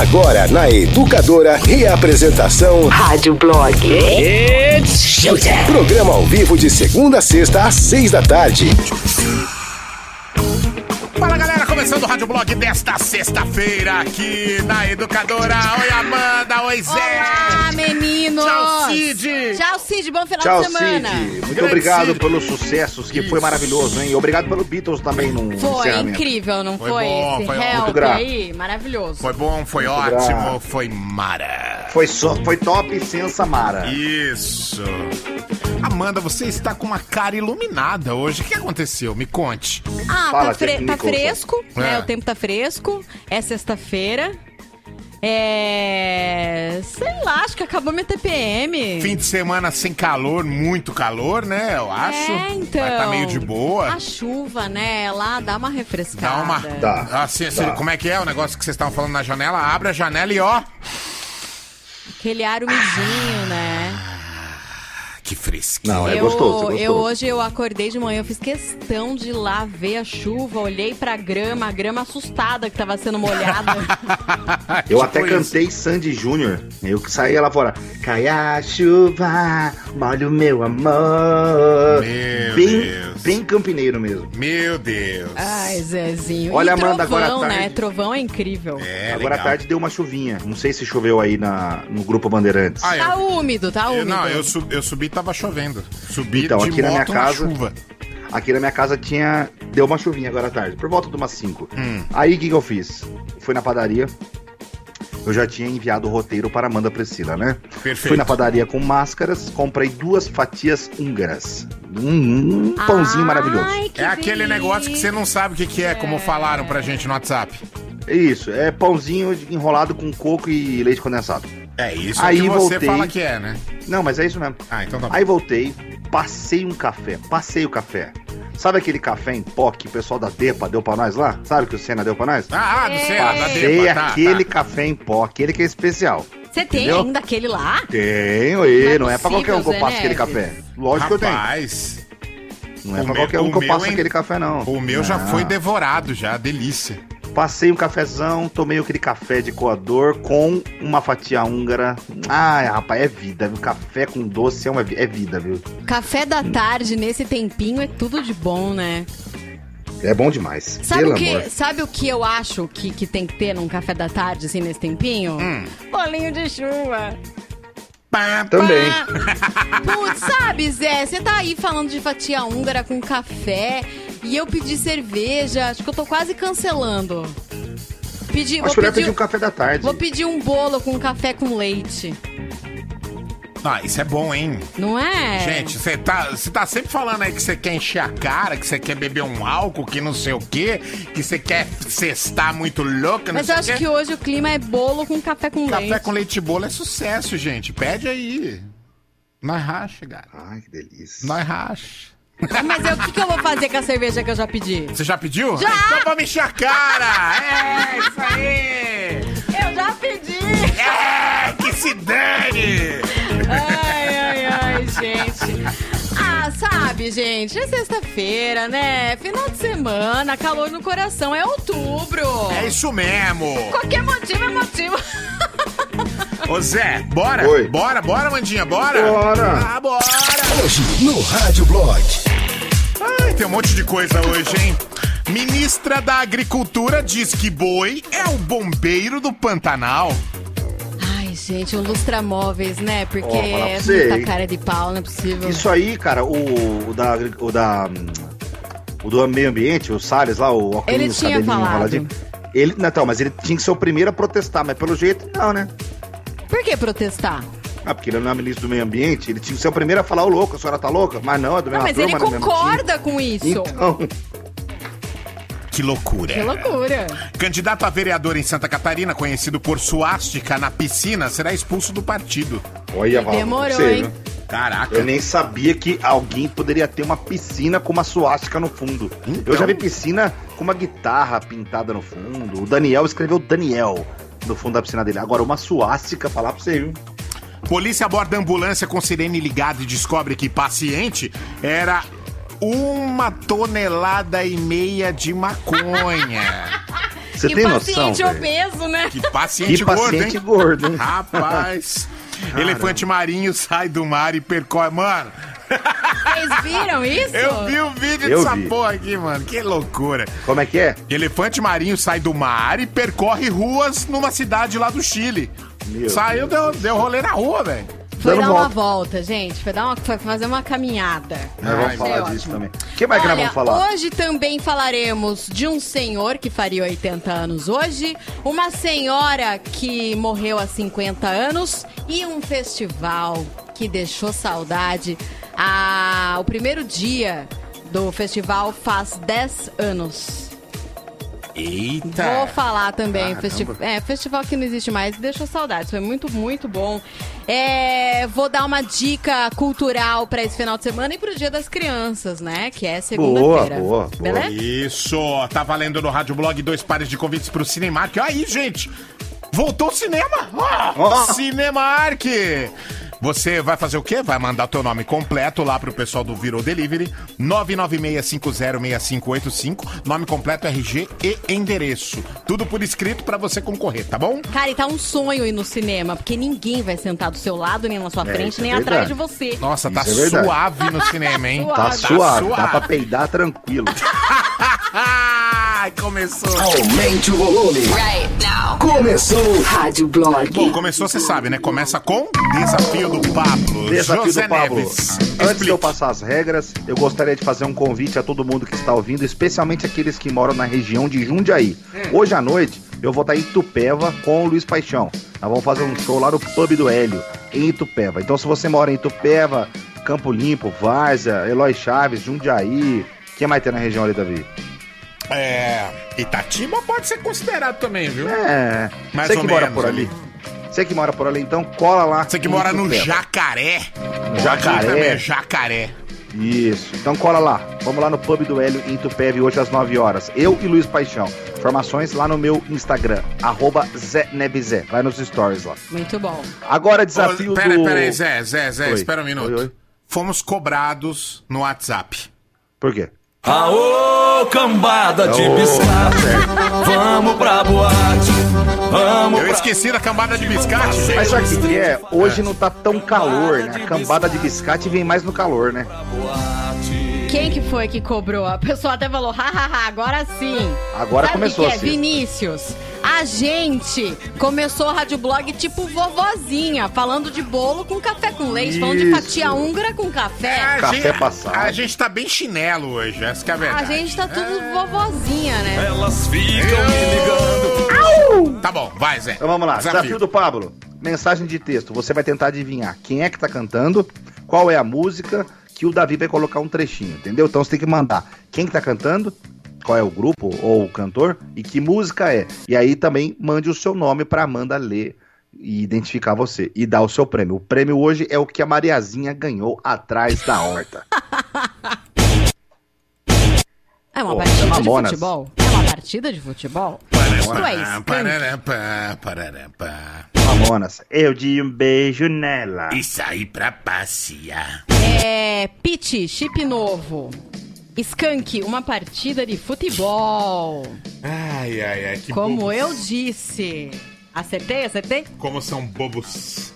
Agora na Educadora, reapresentação Rádio Blog. It's showtime. Programa ao vivo de segunda a sexta às seis da tarde. Fala galera, começando o Rádio Blog desta sexta-feira aqui na Educadora. Oi Amanda, oi Zé. Olá, meninos! Tchau, Cid. Tchau, Cid. Bom final Tchau, de semana. Cid. Muito Grande obrigado Cid. pelos sucessos, que foi Isso. maravilhoso, hein? Obrigado pelo Beatles também no Foi incrível, não Foi foi? bom, Esse foi help aí, maravilhoso. Foi bom, foi Muito ótimo, grato. foi mara. Foi, só, foi top sem Samara. Isso. Amanda, você está com uma cara iluminada hoje. O que aconteceu? Me conte. Ah, Fala, tá, fre- tá fresco, né? É. O tempo tá fresco. É sexta-feira. É. Sei lá, acho que acabou minha TPM. Fim de semana sem calor, muito calor, né? Eu acho. É, então. Vai tá meio de boa. A chuva, né? Lá dá uma refrescada. Dá uma. Dá. Assim, assim, Dá. como é que é o negócio que vocês estavam falando na janela? Abre a janela e ó. Aquele ar umidinho, né? Que fresquinho. Não, é eu, gostoso, é gostoso. eu hoje eu acordei de manhã, eu fiz questão de ir lá ver a chuva, olhei pra grama, a grama assustada que tava sendo molhada. Eu Tipo até isso. cantei Sandy Júnior. Eu que saía lá fora. Cai a chuva, molha o meu amor. Meu bem, Deus. bem campineiro mesmo. Meu Deus. Ai, Zezinho. Olha, e Amanda, agora trovão, à né? tarde. Trovão é incrível. É, Agora à tarde deu uma chuvinha. Não sei se choveu aí na, no Grupo Bandeirantes. Ah, Tá eu, úmido, tá eu- úmido. não, eu, su- eu subi e tava chovendo. Subi Então, de aqui na minha moto casa- chuva. Aqui na minha casa tinha. Deu uma chuvinha agora à tarde, por volta de umas 5. Hum. Aí o que, que eu fiz? Fui na padaria. Eu já tinha enviado o roteiro para Amanda Priscila, né? Perfeito. Fui na padaria com máscaras, comprei duas fatias húngaras. Um, um pãozinho maravilhoso. Ai, que É aquele negócio que você não sabe o que, que é, como falaram pra gente no WhatsApp. Isso, é pãozinho enrolado com coco e leite condensado. É isso Aí que você voltei. fala que é, né? Não, mas é isso mesmo. Ah, então tá bom. Aí voltei, passei um café, passei o café. Sabe aquele café em pó que o pessoal da Depa deu pra nós lá? Sabe que o Senna deu pra nós? Ah, ah, do céu, da Passei Depa, tá, aquele tá. café em pó, aquele que é especial. Você tem Entendeu? ainda aquele lá? Tenho, e Não é não é pra qualquer um que eu passo aquele café. Lógico que eu tenho. Rapaz, Não é o pra meu- qualquer um que eu passo hein? aquele café, não. o meu já Não. foi devorado, já, delícia. Passei um cafezão, tomei aquele café de coador com uma fatia húngara. Ai, rapaz, é vida, viu? Café com doce é, uma, é vida, viu? Café da tarde nesse tempinho é tudo de bom, né? É bom demais. Sabe Pelo o, que, amor. sabe o que eu acho que, que tem que ter num café da tarde, assim, nesse tempinho? Hum. Bolinho de chuva. Pá, pá. Também. Putz, sabe, Zé, você tá aí falando de fatia húngara com café e eu pedi cerveja, acho que eu tô quase cancelando. Pedi, vou Acho melhor pedir, um café da tarde. vou pedir um bolo com café com leite. Ah, isso é bom, hein? Não é? Gente, você tá, você tá sempre falando aí que você quer encher a cara, que você quer beber um álcool, que não sei o quê, que você quer cestar muito louca, não Mas sei eu acho quê. que hoje o clima é bolo com café com Café leite. com leite e bolo é sucesso, gente. Pede aí. Nós racha, cara. Ai, que delícia. Nós racha. Mas eu- o que, que eu vou fazer com a cerveja que eu já pedi? Você já pediu? Já! Então vamos encher a cara! É, isso aí! Eu já pedi! É, que se dane! Ai, ai, ai, gente. Ah, sabe, gente, é sexta-feira, né? Final de semana, calor no coração, é outubro. É isso mesmo! Qualquer motivo é motivo. Ô Zé, bora? Oi. Bora, bora, Mandinha, bora? Bora. Ah, bora! Hoje no Rádio Blog. Ai, tem um monte de coisa hoje, hein? Ministra da Agricultura diz que boi é o bombeiro do Pantanal. Ai, gente, o lustramóveis, né? Porque Ó, é você, muita hein? cara de pau, não é possível. Isso aí, cara, o, o da. O da. O do meio ambiente, o Salles lá, o óculos Ele tinha cabelinho falado. enroladinho. Ele, não, então, mas ele tinha que ser o primeiro a protestar, mas pelo jeito, não, né? Por que protestar? Ah, porque ele não é ministro do meio ambiente, ele tinha que ser o primeiro a falar, ô louco, a senhora tá louca? Mas não, é do Não, mesmo mas ele turma, né, mesmo concorda com isso. Então, Que loucura. Que loucura. Candidato a vereador em Santa Catarina, conhecido por suástica na piscina, será expulso do partido. olha, Val, Demorou, você, hein? viu? Caraca. Eu nem sabia que alguém poderia ter uma piscina com uma suástica no fundo. Então. Eu já vi piscina com uma guitarra pintada no fundo. O Daniel escreveu Daniel no fundo da piscina dele. Agora, uma suástica, falar pra você, viu? Polícia aborda ambulância com sirene ligada e descobre que paciente era uma tonelada e meia de maconha. Você que tem noção, paciente velho? obeso, né? Que paciente Que gordo, paciente hein? gordo, hein? Rapaz. Elefante marinho sai do mar e percorre. Mano, Vocês viram isso? eu vi o vídeo Eu dessa vi. porra aqui, mano. Que loucura. Como é que é? Elefante marinho sai do mar e percorre ruas numa cidade lá do Chile. Meu Saiu, deu, deu rolê na rua, velho. Foi dar uma volta. volta, gente. Foi, dar uma, foi fazer uma caminhada. Nós vamos falar é disso ótimo. também. O que mais que nós Olha, vamos falar? hoje também falaremos de um senhor que faria 80 anos hoje, uma senhora que morreu há 50 anos e um festival que deixou saudade. Ah, o primeiro dia do festival faz 10 anos. Eita. Vou falar também, festi é, festival que não existe mais, deixou saudades, foi muito, muito bom. É, vou dar uma dica cultural para esse final de semana e pro Dia das Crianças, né? Que é segunda-feira. boa, boa. Beleza? Isso, tá valendo no Rádio Blog dois pares de convites pro Cinemark. Aí, gente, voltou o cinema. Cinemark. Você vai fazer o quê? Vai mandar o teu nome completo lá pro pessoal do Virou Delivery, 996506585, nome completo, RG e endereço. Tudo por escrito pra você concorrer, tá bom? Cara, e tá um sonho ir no cinema, porque ninguém vai sentar do seu lado, nem na sua É, frente, é nem verdade. atrás de você. Nossa, tá é suave no cinema, hein? Tá Tá suave, dá suave. pra peidar tranquilo. Ai, começou. Aumente o volume. Começou. Rádio Blog. Bom, começou, você sabe, né? Começa com Desafio do Pablo. Desafio José do Pablo. Neves. Antes de eu passar as regras, eu gostaria de fazer um convite a todo mundo que está ouvindo, especialmente aqueles que moram na região de Jundiaí. Hoje à noite, eu vou estar em Itupeva com o Luiz Paixão. Nós vamos fazer um show lá no Pub do Hélio, em Itupeva. Então, se você mora em Itupeva, Campo Limpo, Várzea, Eloy Chaves, Jundiaí, quem mais tem na região ali, Davi? É. Itatiba pode ser considerado também, viu? É, Mais você ou que mora menos por ali. Você que mora por ali, então cola lá. Você que mora no Itupeva. Jacaré. Jacaré. Também, Jacaré. Isso. Então cola lá. Vamos lá no Pub do Hélio em Tupévi hoje às 9 horas. Eu e Luiz Paixão. Informações lá no meu Instagram, arroba Zé Nebizé. Vai nos stories lá. Muito bom. Agora desafio Ô, pera, do... pera aí, Zé, Zé, Zé, Oi. espera um minuto. Oi, oi. Fomos cobrados no WhatsApp. Por quê? Aô, cambada de biscate, vamos pra boate, vamos Eu esqueci da cambada de biscate, gente. Mas sabe o que que é? Hoje não tá tão calor, né? A cambada de biscate vem mais no calor, né? Quem que foi que cobrou? A pessoa até falou, hahaha, agora sim. Agora Sabe começou que a é? Vinícius, a gente começou o Rádio Blog tipo vovozinha, falando de bolo com café com leite, falando de Isso. fatia húngara com café. A Café gente, passado. A gente tá bem chinelo hoje, essa que é a A verdade. gente tá tudo vovozinha, né? Elas ficam me ligando. Tá bom, vai, Zé. Então vamos lá. Desafio, do Pablo. Mensagem de texto. Você vai tentar adivinhar quem é que tá cantando, qual é a música, que o Davi vai colocar um trechinho, entendeu? Então você tem que mandar quem que tá cantando, qual é o grupo ou o cantor e que música é. E aí também mande o seu nome pra Amanda ler e identificar você e dar o seu prêmio. O prêmio hoje é o que a Mariazinha ganhou atrás da horta. É uma Pô, partida de futebol? É uma partida de futebol? Isso é. Mamonas, eu de um beijo nela. E sair pra passear. É. Pit, chip novo. Skunk, uma partida de futebol. Ai, ai, ai, que Como bobos. eu disse. Acertei, acertei? Como são bobos.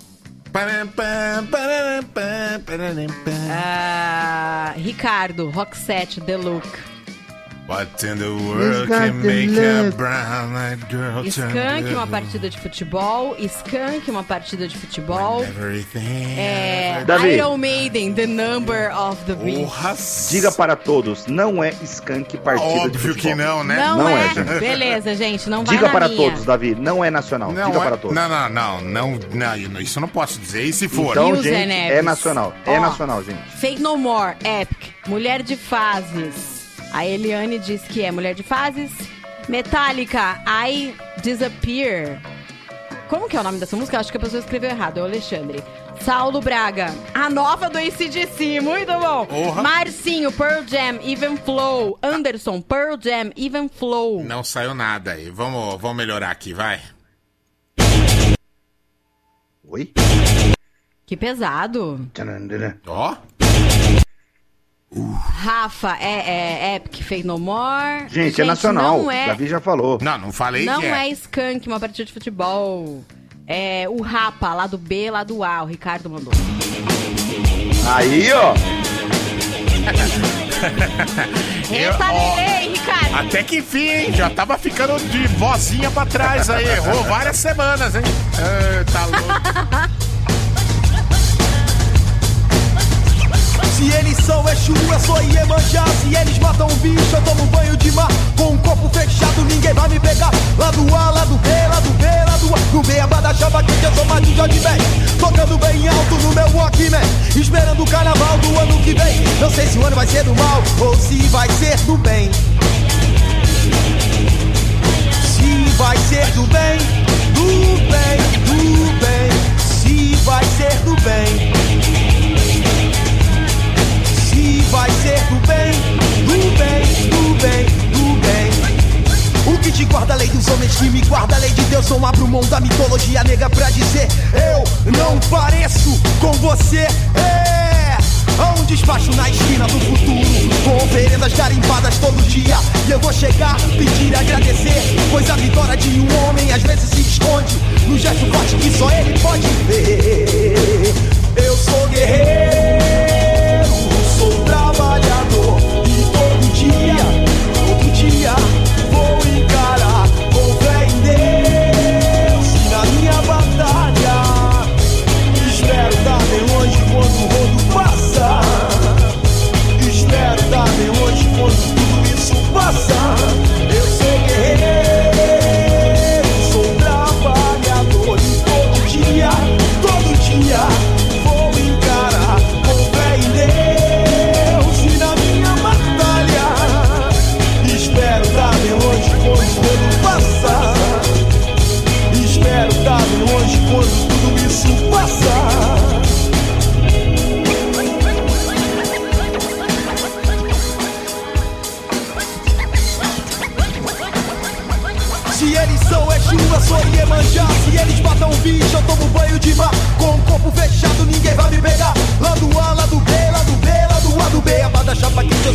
Ah, Ricardo, Roxette, The Look. What in the world can make a look. brown-eyed girl turn Skunk, uma partida de futebol. Skunk, uma partida de futebol. Everything. É, Davi. Iron Maiden, The Number of the Beast. Porra. Diga para todos, não é skunk partida de Óbvio futebol. que não, né? Não, Não é? é, gente. Beleza, gente, não vai Diga na para minha. todos, Davi, não é nacional. Não, Diga é- para todos. não, não, não, não, não, isso eu não posso dizer. E se for? Então, gente, Neves? é nacional. É Ó. nacional, gente. Fake No More, Epic, Mulher de Fases. A Eliane diz que é Mulher de Fases. Metallica, I Disappear. Como que é o nome dessa música? Acho que a pessoa escreveu errado, é o Alexandre. Saulo Braga, a nova do ACDC, muito bom. Marcinho, Pearl Jam, Even Flow. Anderson, Pearl Jam, Even Flow. Não saiu nada aí. Vamos, vamos melhorar aqui, vai. Oi? Que pesado. Tchananana. Ó. Rafa, é, é Epic Fez No More. Gente, é nacional. Não é, Davi já falou. Não, não falei não que é Skank, uma partida de futebol. É o Rapa, lá do B, lá do A. O Ricardo mandou. Aí, ó. Eu- Eita, ó, Lelê, Ricardo. Até que enfim, hein? Já tava ficando de vozinha pra trás aí. Errou várias semanas, hein? Ah, tá louco. Se eles são Exu, eu sou Iemanjá. Se eles matam um bicho, eu tomo banho de mar. Com o corpo fechado, ninguém vai me pegar. Lá do A, lá do B, lá do B, lá do A. No B, a bada chava quente, eu sou de Jorge Ben Tocando bem alto no meu Walkman. Esperando o carnaval do ano que vem. Não sei se o ano vai ser do mal ou se vai ser do bem. Se vai ser do bem, do bem, do bem. Se vai ser do bem vai ser do bem, do bem, do bem, do bem. O que te guarda a lei dos homens, que me guarda a lei de Deus. Não abro mão da mitologia nega pra dizer: Eu não pareço com você. É. Um despacho na esquina do futuro Com oferendas garimpadas todo dia E eu vou chegar, pedir e agradecer Pois a vitória de um homem às vezes se esconde No gesto forte que só ele pode ver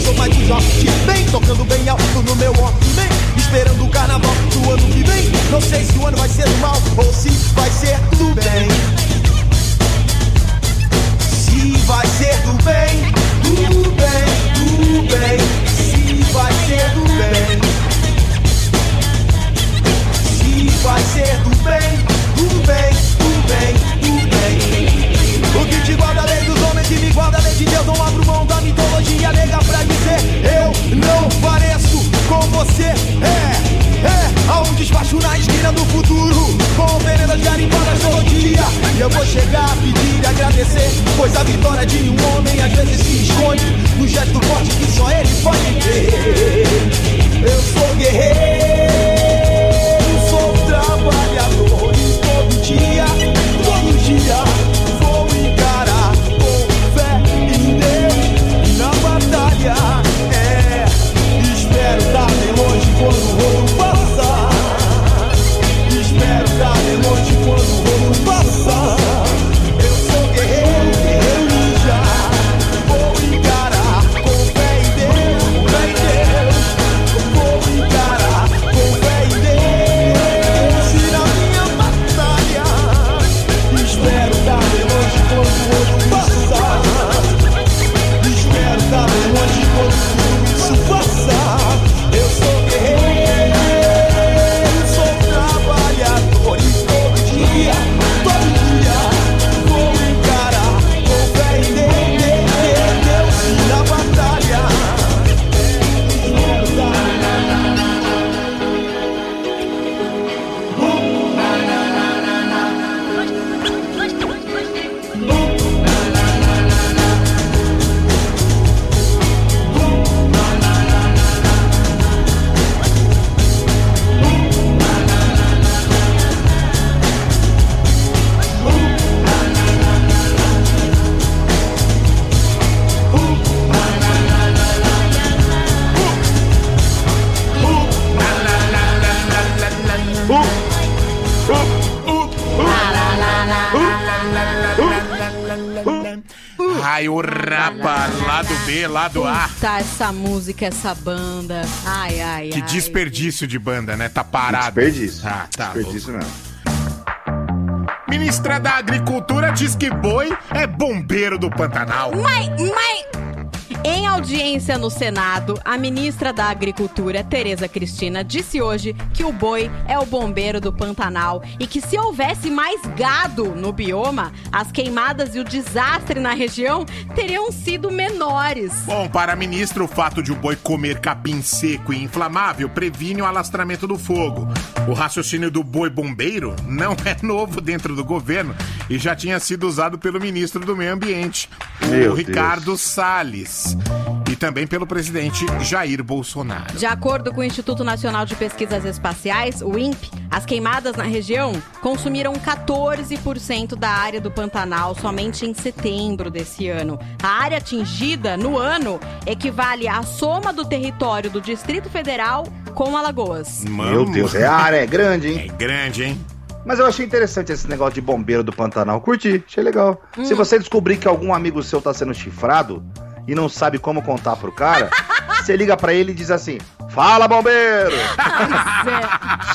sou mais de Jorge Bem, tocando bem alto no meu Walkman Esperando o carnaval do ano que vem. Não sei se o ano vai ser do mal ou se vai ser do bem. Se vai ser do bem, do bem, do bem. Se vai ser do bem. Se vai ser do bem, do bem, do bem. O que te guarda a lei dos homens e me guarda a lei de Deus. Não abro mão da mitologia nega pra dizer eu não pareço com você. É, é, há um despacho na esquina do futuro com veredas garimpadas todo dia. E eu vou chegar, pedir e agradecer, pois a vitória de um homem às vezes se esconde no gesto forte que só ele pode ter. Eu sou guerreiro sou trabalhador bem essa música, essa banda. Ai, ai, Que ai. desperdício de banda, né? Tá parado. Desperdício. Ah, tá. Desperdício mesmo. Ministra da Agricultura diz que boi é bombeiro do Pantanal. Mãe, mãe! Em audiência no Senado, a ministra da Agricultura, Tereza Cristina, disse hoje que o boi é o bombeiro do Pantanal e que se houvesse mais gado no bioma, as queimadas e o desastre na região teriam sido menores. Bom, para a ministra, o fato de o boi comer capim seco e inflamável previne o alastramento do fogo. O raciocínio do boi bombeiro não é novo dentro do governo e já tinha sido usado pelo ministro do Meio Ambiente, o Meu Ricardo Salles, e também pelo presidente Jair Bolsonaro. De acordo com o Instituto Nacional de Pesquisas Espaciais, o INPE, as queimadas na região consumiram 14% da área do Pantanal somente em setembro desse ano. A área atingida no ano equivale à soma do território do Distrito Federal com Alagoas. Meu Deus, é a área é grande, hein? É grande, hein? Mas eu achei interessante esse negócio de bombeiro do Pantanal. Curti, achei legal. Se você descobrir que algum amigo seu tá sendo chifrado e não sabe como contar pro cara, você liga pra ele e diz assim: Fala, bombeiro!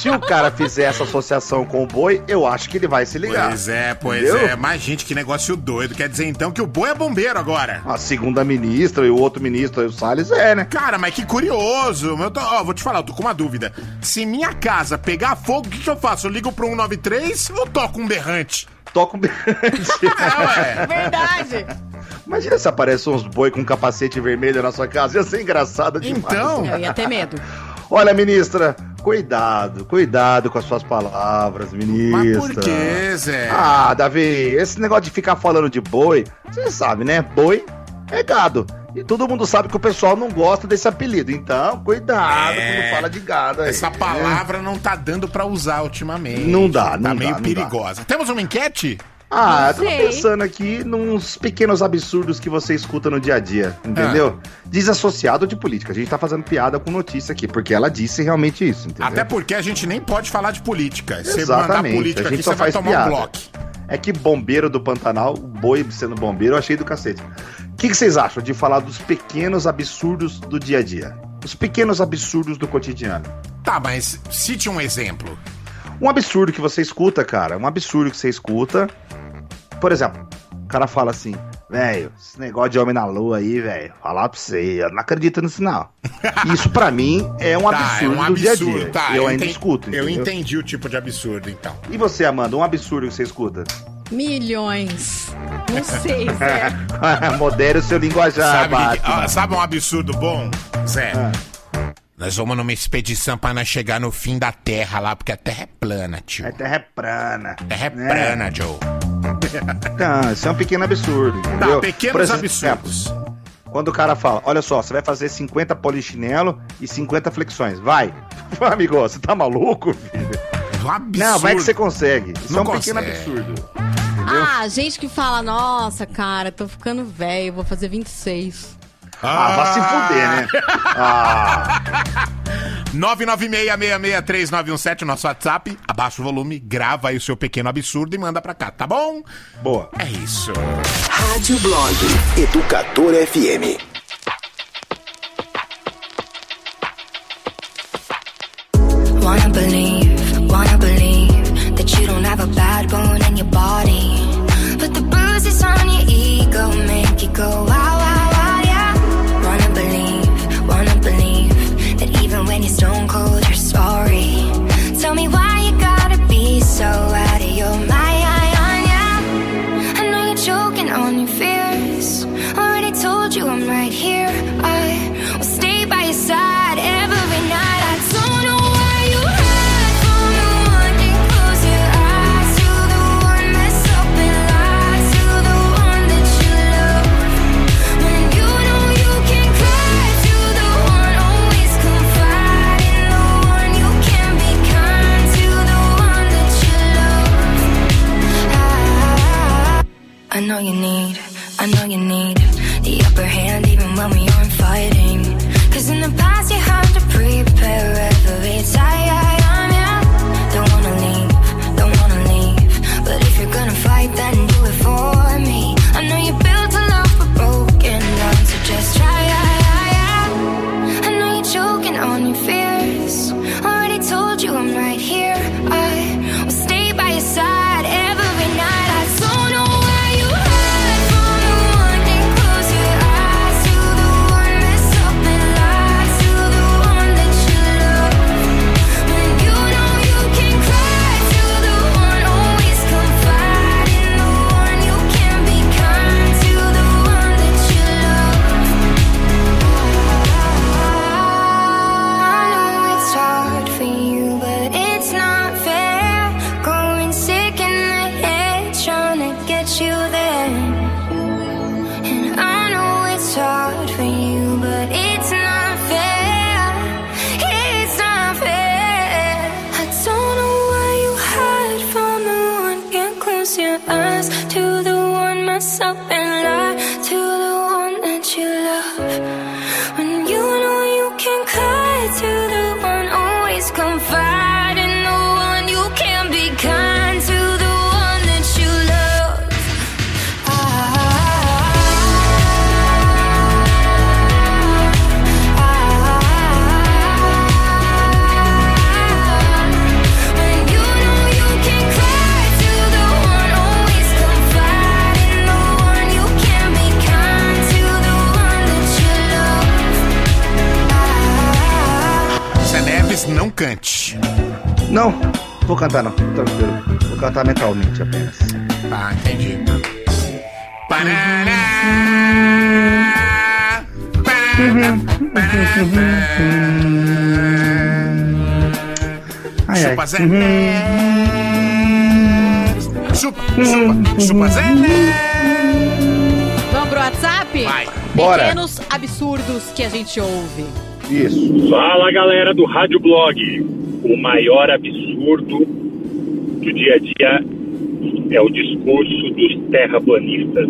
Se o cara fizer essa associação com o boi, eu acho que ele vai se ligar. Pois é, pois Entendeu? é. Mas, gente, que negócio doido. Quer dizer, então, que o boi é bombeiro agora. A segunda ministra e o outro ministro, o Salles, é, né? Cara, mas que curioso. Eu tô, ó, vou te falar, eu tô com uma dúvida. Se minha casa pegar fogo, o que, que eu faço? Eu ligo pro 193 ou toco um berrante? Toca um berrante. É, ué. Verdade! Imagina se aparece uns boi com capacete vermelho na sua casa. Ia ser engraçado demais. Então, Eu ia ter medo. Olha, ministra, cuidado, cuidado com as suas palavras, ministra. mas por que, Zé? Ah, Davi, esse negócio de ficar falando de boi, você sabe, né? Boi é gado. E todo mundo sabe que o pessoal não gosta desse apelido. Então, cuidado É. quando fala de gado aí. Essa palavra não tá dando pra usar ultimamente. Não dá, Tá não meio dá, não perigosa. Temos uma enquete? Ah, eu tava sei. pensando aqui nos pequenos absurdos que você escuta no dia a dia, entendeu? Ah. Desassociado de política. A gente tá fazendo piada com notícia aqui, porque ela disse realmente isso, entendeu? Até porque a gente nem pode falar de política. Você mandar Exatamente, política a gente aqui, só você vai faz tomar um piada. bloco. É que bombeiro do Pantanal, o boi sendo bombeiro, eu achei do cacete. O que, que vocês acham de falar dos pequenos absurdos do dia a dia? Os pequenos absurdos do cotidiano. Tá, mas cite um exemplo. Um absurdo que você escuta, cara, um absurdo que você escuta. Por exemplo, o cara fala assim, velho, esse negócio de homem na lua aí, velho, falar pra você, eu não acredito nisso não. Isso pra mim é um Tá, absurdo, é um do dia a absurdo. dia. Tá, eu ainda enten- escuto, Eu entendeu? entendi o tipo de absurdo, então. E você, Amanda, um absurdo que você escuta? Milhões. Não sei, Zé. Modere o seu linguajar, sabe, que- ó, sabe um absurdo bom, Zé? Ah. Nós vamos numa expedição pra nós chegar no fim da Terra lá, porque a Terra é plana, tio. A terra é plana. A Terra é né? plana, Joe. Não, isso é um pequeno absurdo, entendeu? Tá, pequenos exemplo, absurdos. Quando o cara fala, olha só, você vai fazer 50 polichinelo e 50 flexões, vai. Amigo, você tá maluco, filho? Um absurdo. Não, vai que você consegue. Isso Não é um pequeno consegue. absurdo. Ah, gente que fala, nossa, cara, tô ficando velho, vou fazer 26. Ah, vai se fuder, né? Ah, 996663917, nosso WhatsApp. Abaixa o volume, grava aí o seu pequeno absurdo e manda pra cá, tá bom? boa. É isso. Rádio Blog Educador FM. Wanna believe, wanna believe that you don't have a bad bone in your body. But the bruises on your ego make you go wow, stone cold, you're sorry. Tell me why que a gente ouve. Isso. Fala galera do Rádio Blog. O maior absurdo do dia a dia é o discurso dos terraplanistas.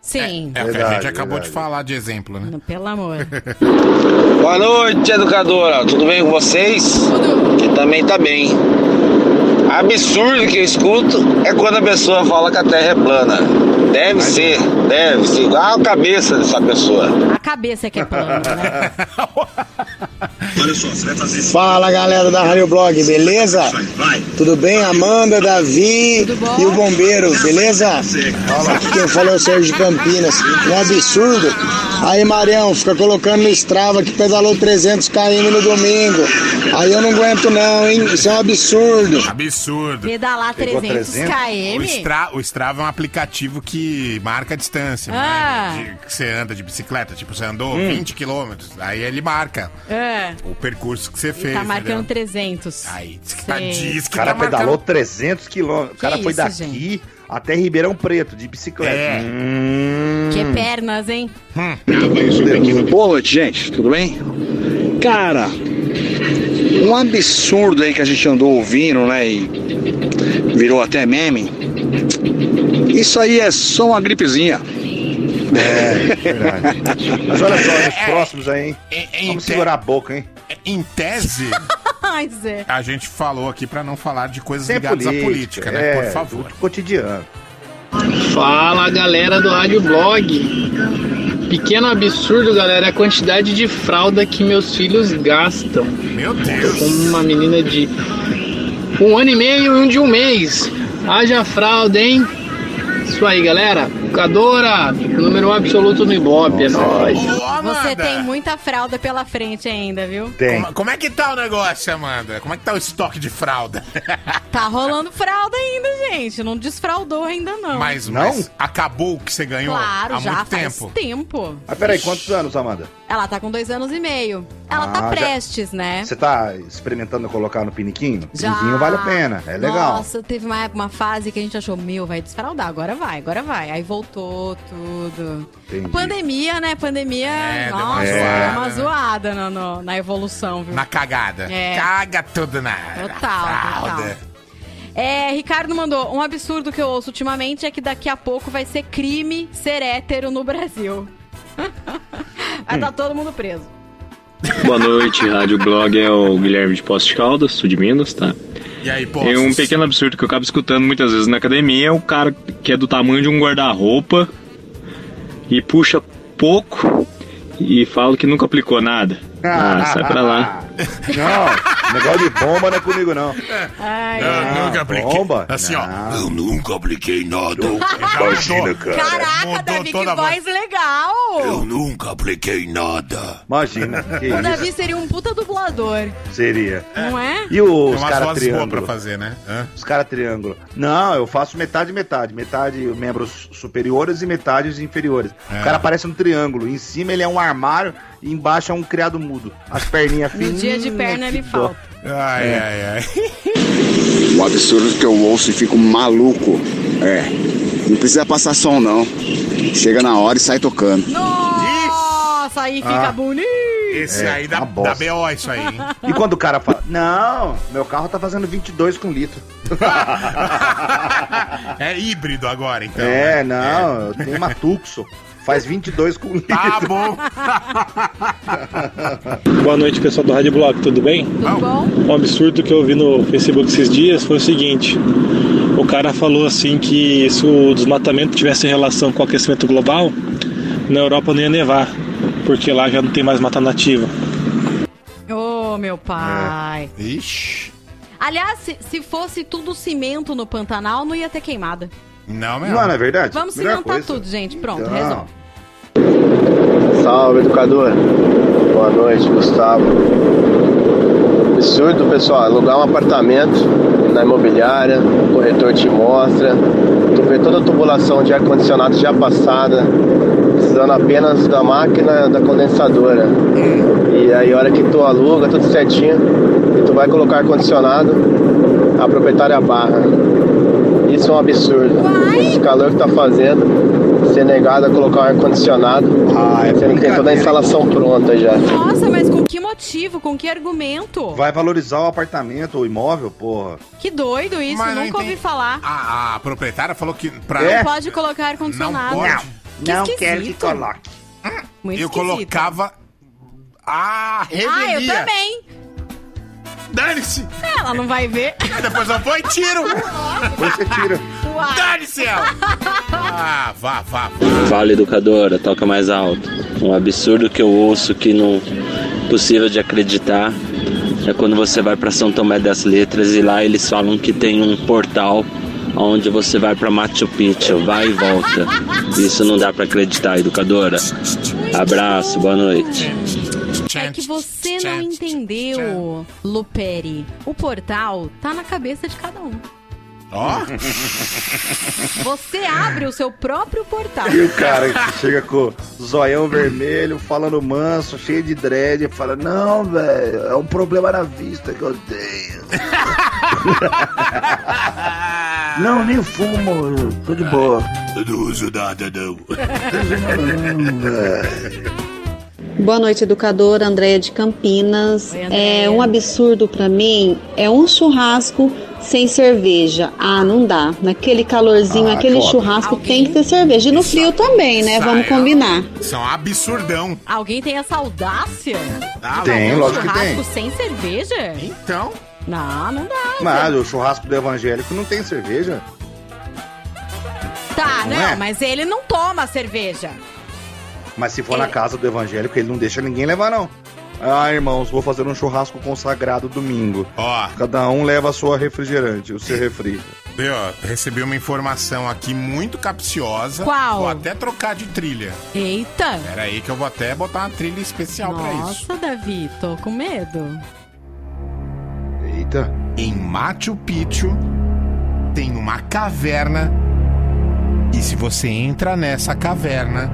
Sim. É o que a gente acabou verdade. de falar de exemplo, né? Pelo amor. Boa noite, educadora. Tudo bem com vocês? Tudo. Que também tá bem. Absurdo que eu escuto é quando a pessoa fala que a Terra é plana. Deve ser, deve ser igual a cabeça dessa pessoa. A cabeça é que é plana, né? Fala galera da Rádio Blog, beleza? Tudo bem? Amanda, Davi e o bombeiro, beleza? Aqui quem fala é o Sérgio de Campinas. Um absurdo. Aí Marião, fica colocando no Strava que pedalou 300 km no domingo. Aí eu não aguento não, hein? Isso é um absurdo. Absurdo. Pedalar Pegou 300 300? O, km? Stra, o Strava é um aplicativo que marca a distância, Ah. né? De- que você anda de bicicleta. Tipo, você andou Hum. 20 quilômetros. Aí ele marca É. o percurso que você E fez. tá marcando entendeu? 300. Aí, diz que, tá, diz O que cara tá pedalou marcando. 300 quilômetros. O cara Que foi isso, daqui até Ribeirão Preto, de bicicleta. É. Hum. Que pernas, hein? Boa noite, gente. Tudo bem? Cara, um absurdo aí que a gente andou ouvindo, né? E virou até meme. Isso aí é só uma gripezinha. É, verdade. Mas olha só, nos É. próximos aí, hein? Em Vamos segurar a boca, hein? Em tese, a gente falou aqui pra não falar de coisas Sem ligadas política, à política, né? é, Por favor. do cotidiano. Fala galera do Rádio Blog. Pequeno absurdo, galera, a quantidade de fralda que meus filhos gastam. Meu Deus. Com uma menina de um ano e meio e um de um mês. Haja fralda, hein? Isso aí, galera. Educadora, número um absoluto no Ibope, é nóis. Você tem muita fralda pela frente ainda, viu? Tem. Como, como é que tá o negócio, Amanda? Como é que tá o estoque de fralda? Tá rolando fralda ainda, gente. Não desfraldou ainda, não. mas, Não? mas acabou o que você ganhou Claro, há já muito faz tempo. tempo. Mas peraí, quantos anos, Amanda? Ela tá com dois anos e meio. Ela Ah, tá já- prestes, né? Você tá experimentando colocar no piniquinho? Já. Piniquinho vale a pena, é legal. Nossa, teve uma, uma fase que a gente achou, meu, vai desfraldar, agora vai, agora vai. Aí voltou tudo. Entendi. Pandemia, né? Pandemia, É, nossa, deu uma né? zoada no- no- na evolução, viu? Na cagada. É. Caga tudo na Total, na total. É, Ricardo mandou, um absurdo que eu ouço ultimamente é que daqui a pouco vai ser crime ser hétero no Brasil. vai tá todo mundo preso. Boa noite, Rádio Blog é o Guilherme de Poste Caldas, sul de Minas, tá? E aí. E um pequeno absurdo que eu acabo escutando muitas vezes na academia é o cara que é do tamanho de um guarda-roupa e puxa pouco e fala que nunca aplicou nada. Ah, sai pra lá. Não, negócio de bomba não é comigo, não. Ai, Eu Ah, nunca apliquei. bomba? Assim, ó. Não. Eu nunca apliquei nada. Imagina, cara. Caraca, Mudou Davi, que voz legal! nunca apliquei nada. Imagina, que O Davi seria um puta dublador, seria. não é? E os Tem umas caras vozes boas pra triângulo? fazer, né? Hã? Os caras triângulo. Não, eu faço metade metade. Metade membros superiores e metade os inferiores. É. O cara parece um triângulo. Em cima ele é um armário e embaixo é um criado mudo. As perninhas No finas. dia de perna ele falta. Ai, É. ai, ai. O absurdo que eu ouço e fico maluco. É, não precisa passar som não. Chega na hora e sai tocando. Nossa, aí fica Ah. bonito! Esse É, aí dá, uma dá bosta. BO isso aí, hein? E quando o cara fala, não, meu carro tá fazendo 22 com litro. é É híbrido agora, então. É, né? não, tem uma Tucson. Faz 22 com litro. Tá bom. Boa noite, pessoal do Rádio Bloco, tudo bem? Tudo bom? Um absurdo que eu vi no Facebook esses dias foi o seguinte: o cara falou assim que se o desmatamento tivesse relação com o aquecimento global, na Europa não ia nevar, porque lá já não tem mais mata nativa. Ô, meu pai. Ixi. Aliás, se, se fosse tudo cimento no Pantanal, não ia ter queimada. Não, Não, não é verdade? Vamos Melhor coisa. tudo, gente. Pronto, Não. resolve. Salve, educador. Boa noite, Gustavo. Absurdo, pessoal, alugar um apartamento na imobiliária, o corretor te mostra, tu vê toda a tubulação de ar-condicionado já passada, precisando apenas da máquina da condensadora. E aí, a hora que tu aluga, tudo certinho, e tu vai colocar ar-condicionado, a proprietária barra. Isso é um absurdo. Esse calor que tá fazendo, ser negado a colocar um ar-condicionado, Ah, é sendo que tem toda a instalação pronta já. Nossa, mas com que motivo? Com que argumento? Vai valorizar o apartamento, o imóvel, porra. Que doido isso, Mas não nunca ouvi falar. A, a proprietária falou que pra. É? Não pode colocar ar-condicionado. Não pode. Que não quero que coloque. Muito eu colocava a Ah, eu revelia. também. Dane-se! Ela não vai ver. Aí Depois eu vou e tiro! Você tira. Dane-se ela! Ah, vá, vá, vá. Fala educadora, toca mais alto. Um absurdo que eu ouço que não possível de acreditar é quando você vai para São Tomé das Letras e lá eles falam que tem um portal onde você vai para Machu Picchu, vai e volta. Isso não dá para acreditar, educadora. Abraço, boa noite. É que você não entendeu, Luperi. O portal tá na cabeça de cada um. Ó, Você abre o seu próprio portal. E o cara que chega com zoião vermelho, falando manso, cheio de dread, e fala: Não, velho, é um problema na vista que eu tenho. não, nem fumo, tô de boa. eu não uso nada, não. Não, velho. Boa noite, educadora Andréia de Campinas. Oi, é um absurdo pra mim, é um churrasco sem cerveja. Ah, não dá. Naquele calorzinho, Ah, aquele foda. churrasco Alguém? tem que ter cerveja. E no frio também, né? Isso Vamos combinar. Isso é um absurdão. Alguém tem essa audácia? Ah, Tem, não. lógico que churrasco tem. sem cerveja? Então, Não, não dá. Mas o churrasco do evangélico não tem cerveja. Tá, Não não, é? mas ele não toma cerveja. Mas se for É. na casa do evangélico, ele não deixa ninguém levar, não. Ah, irmãos, vou fazer um churrasco consagrado domingo. ó, Cada um leva a sua refrigerante, o seu refri. eu recebi uma informação aqui muito capciosa. Qual? Vou até trocar de trilha. Eita. Pera aí que eu vou até botar uma trilha especial pra isso. Nossa, Davi, tô com medo. Eita. Em Machu Picchu tem uma caverna e se você entra nessa caverna,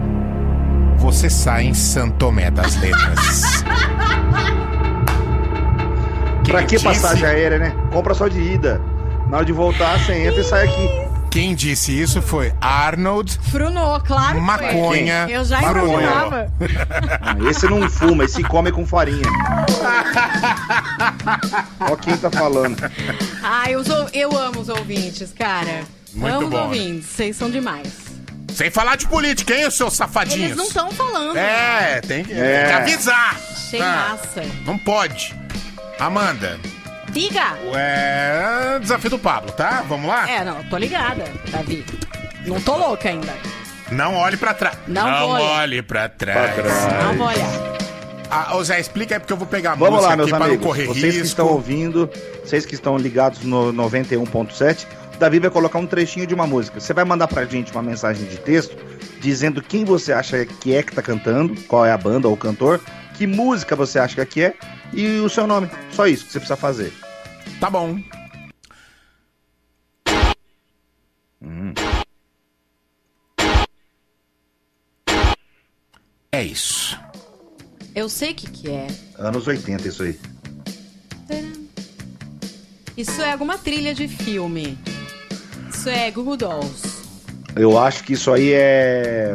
você sai em Santo Tomé das Letras. Quem Pra que disse- passagem aérea, né? Compra só de ida. Na hora de voltar, você entra e sai aqui. Quem disse isso foi Arnold Frunou, claro. que foi. Maconha. Eu já Maconha. imaginava. Ah, Esse não fuma, esse come com farinha. Ó quem tá falando. Ai, os ou- eu amo os ouvintes, cara. Muito amo bom. os ouvintes, vocês são demais. Sem falar de política, hein, seus safadinhos? Eles não estão falando. É, tem que, É. tem que avisar. Achei Ah, massa. Não pode. Amanda, Diga. é desafio do Pablo, tá? Vamos lá? É, não, tô ligada, Davi. Não tô louca ainda. Não olhe pra trás. Não olhar. olhe pra trás. Não vou olhar. Ah, ô Zé, explica aí porque eu vou pegar a Vamos música lá, meus aqui pra não amigos. correr Vocês que risco. estão ouvindo, vocês que estão ligados no 91.7, o Davi vai colocar um trechinho de uma música. Você vai mandar pra gente uma mensagem de texto dizendo quem você acha que é que tá cantando, qual é a banda ou o cantor, que música você acha que é e o seu nome. Só isso que você precisa fazer. Tá bom. É isso. Eu sei o que que é. Anos 80, isso aí. Isso é alguma trilha de filme. Isso é Google Dolls. Eu acho que isso aí é.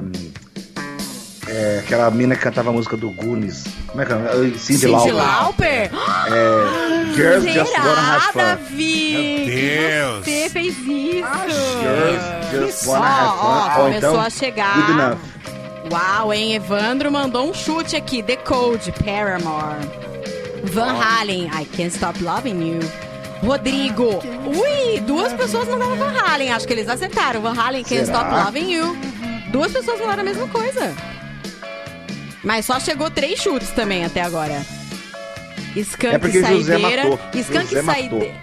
É aquela mina que cantava a música do Goonies. Como é que é? Cindy Cindy Lauper. Lauper? É. Girls just wanna have fun. Davi? Meu Deus. Que você fez isso? Girls just Ó, wanna have fun. ó, Ou começou então, a chegar. Good enough. Uau, hein? Evandro mandou um chute aqui. The Code, Paramore. Van Halen, I Can't Stop Loving You. Rodrigo. Ui, duas pessoas mandaram Van Halen. Acho que eles acertaram. Van Halen, Can't Será? Stop Loving You. Duas pessoas mandaram a mesma coisa. Mas só chegou três chutes também até agora. Skunk É porque José Saideira. matou. Skunk José. Saideira.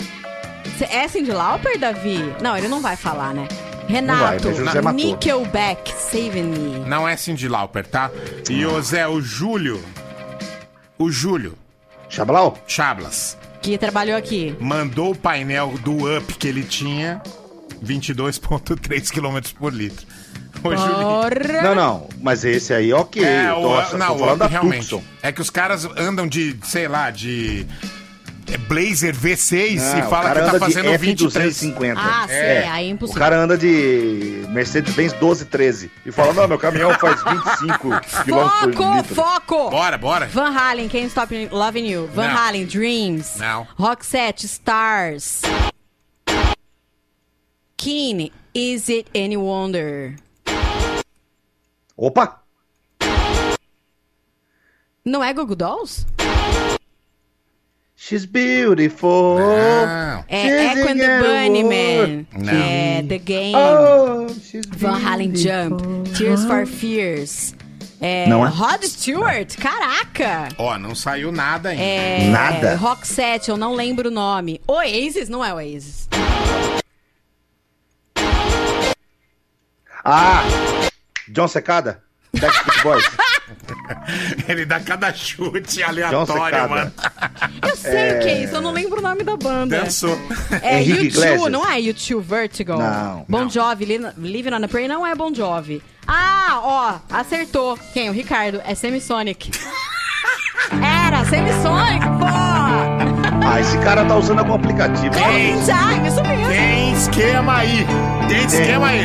É Cindy Lauper, Davi? Não, ele não vai falar, né? vai, Renato, José matou. Nickelback, Saving Me. Não é Cindy Lauper, tá? E o Zé, o Júlio. O Júlio. Chablau? Chablas. Que trabalhou aqui. Mandou o painel do up que ele tinha 22,3 km por litro. O Júlio. Porra! Não, não. Mas esse aí, ok. É, tô, o, achando- não, tô o falando up da realmente. Tucson. É que os caras andam de, sei lá, de é, Blazer V6 Ah, e o fala que tá fazendo 23. F250. Ah, sim, É. aí é O impossível. cara anda de Mercedes-Benz 1213 e fala, não, meu caminhão faz 25 km por Foco, litro. foco! Bora, bora. Van Halen, Can't Stop Loving You. Van Não. Halen, Dreams. Não. Roxette, Stars. Keen, Is It Any Wonder? Opa! Não é Google Dolls? She's beautiful. Não. É Echo and the Bunnyman. É The Game. Oh, she's Van Halen Jump. Tears for Fears. É, Não é? Rod Stewart. Caraca! Ó, não saiu nada ainda. É, Nada? Roxette, eu não lembro o nome. Oasis, não é Oasis. Ah! John Secada? Backstreet Boys. Ele dá cada chute aleatório, mano. Eu sei o que é isso, eu não lembro o nome da banda. Dançou. É Henrique U2, Iglesias. não é U2 Vertigo? Não. Bon Não. Jovi, Li- Living on a Prayer não é Bon Jovi. Ah, ó, acertou. Quem? O Ricardo. É Semisonic. Era, Semisonic, pô! Ah, esse cara tá usando algum aplicativo. Tem, Time, isso mesmo. tem esquema aí. Tem esquema aí.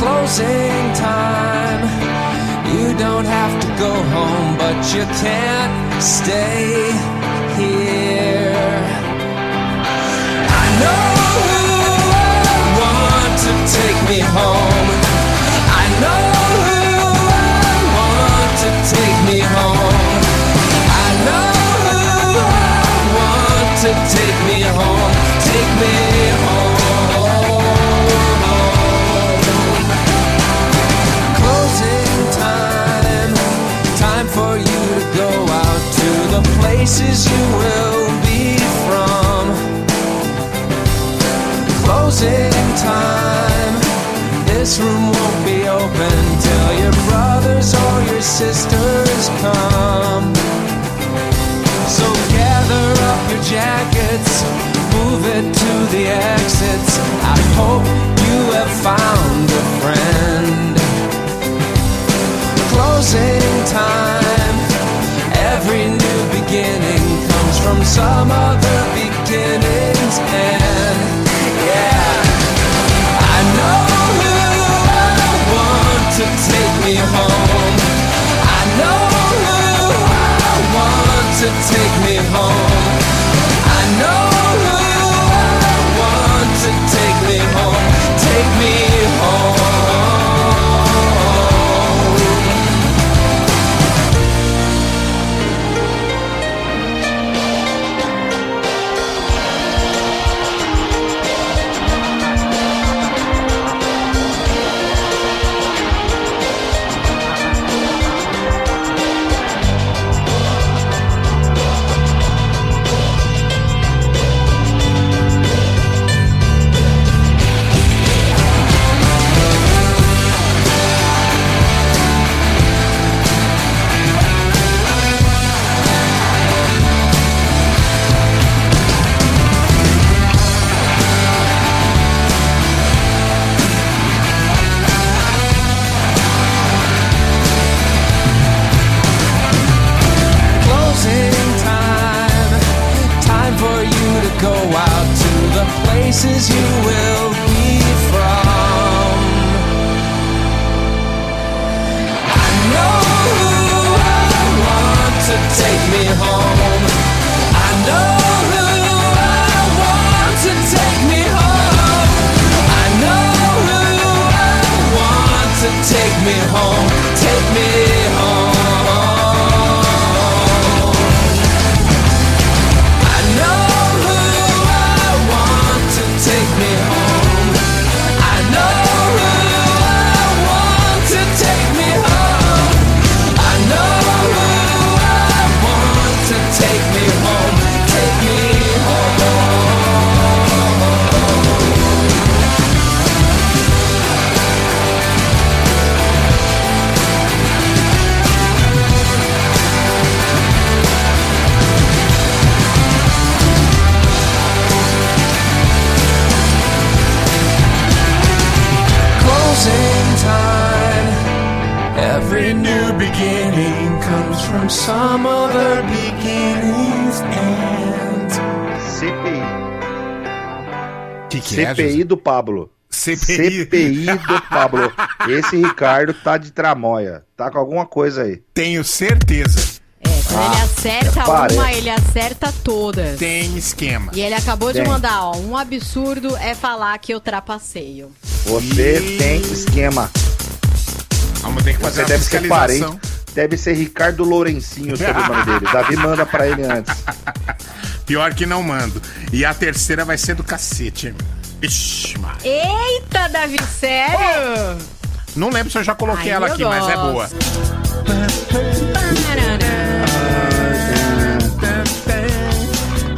closing time. You don't have to go home, but you can't stay here. I know I want to take me home. Places you will be from. Closing time, this room won't be open till your brothers or your sisters come. So gather up your jackets, move it to the exits. I hope you have found a friend. Closing time, every new beginning from some other beginning's end. Yeah, I know who I want to take me home. I know who I want to take me home. Do Pablo. CPI. CPI do Pablo. Esse Ricardo tá de tramóia. Tá com alguma coisa aí. Tenho certeza. Quando ele acerta parece. uma, ele acerta todas. Tem esquema. E ele acabou de Tem. mandar, ó, um absurdo é falar que eu trapaceio. Você tem esquema. Vamos ter que fazer Você uma deve ser parente. Deve ser Ricardo Lourencinho o sobrenome dele. Davi manda pra ele antes. Pior que não mando. E a terceira vai ser do cacete. Ixi. Eita, Davi, sério? Não lembro se eu já coloquei Ai, ela aqui, mas é boa.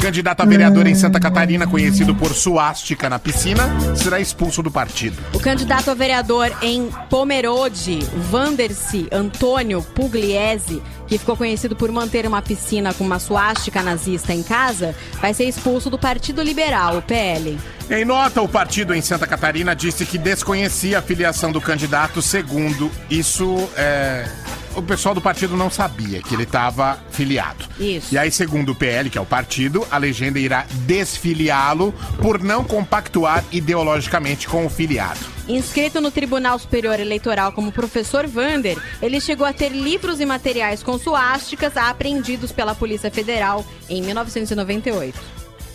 Candidato a vereador em Santa Catarina, conhecido por suástica na piscina, será expulso do partido. O candidato a vereador em Pomerode, Vandersi Antônio Pugliese, que ficou conhecido por manter uma piscina com uma suástica nazista em casa, vai ser expulso do Partido Liberal, o PL. Em nota, o partido em Santa Catarina disse que desconhecia a filiação do candidato, segundo isso, é, o pessoal do partido não sabia que ele estava filiado. Isso. E aí, segundo o PL, que é o partido, a legenda irá desfiliá-lo por não compactuar ideologicamente com o filiado. Inscrito no Tribunal Superior Eleitoral como professor Vander, ele chegou a ter livros e materiais com suásticas apreendidos pela Polícia Federal em 1998.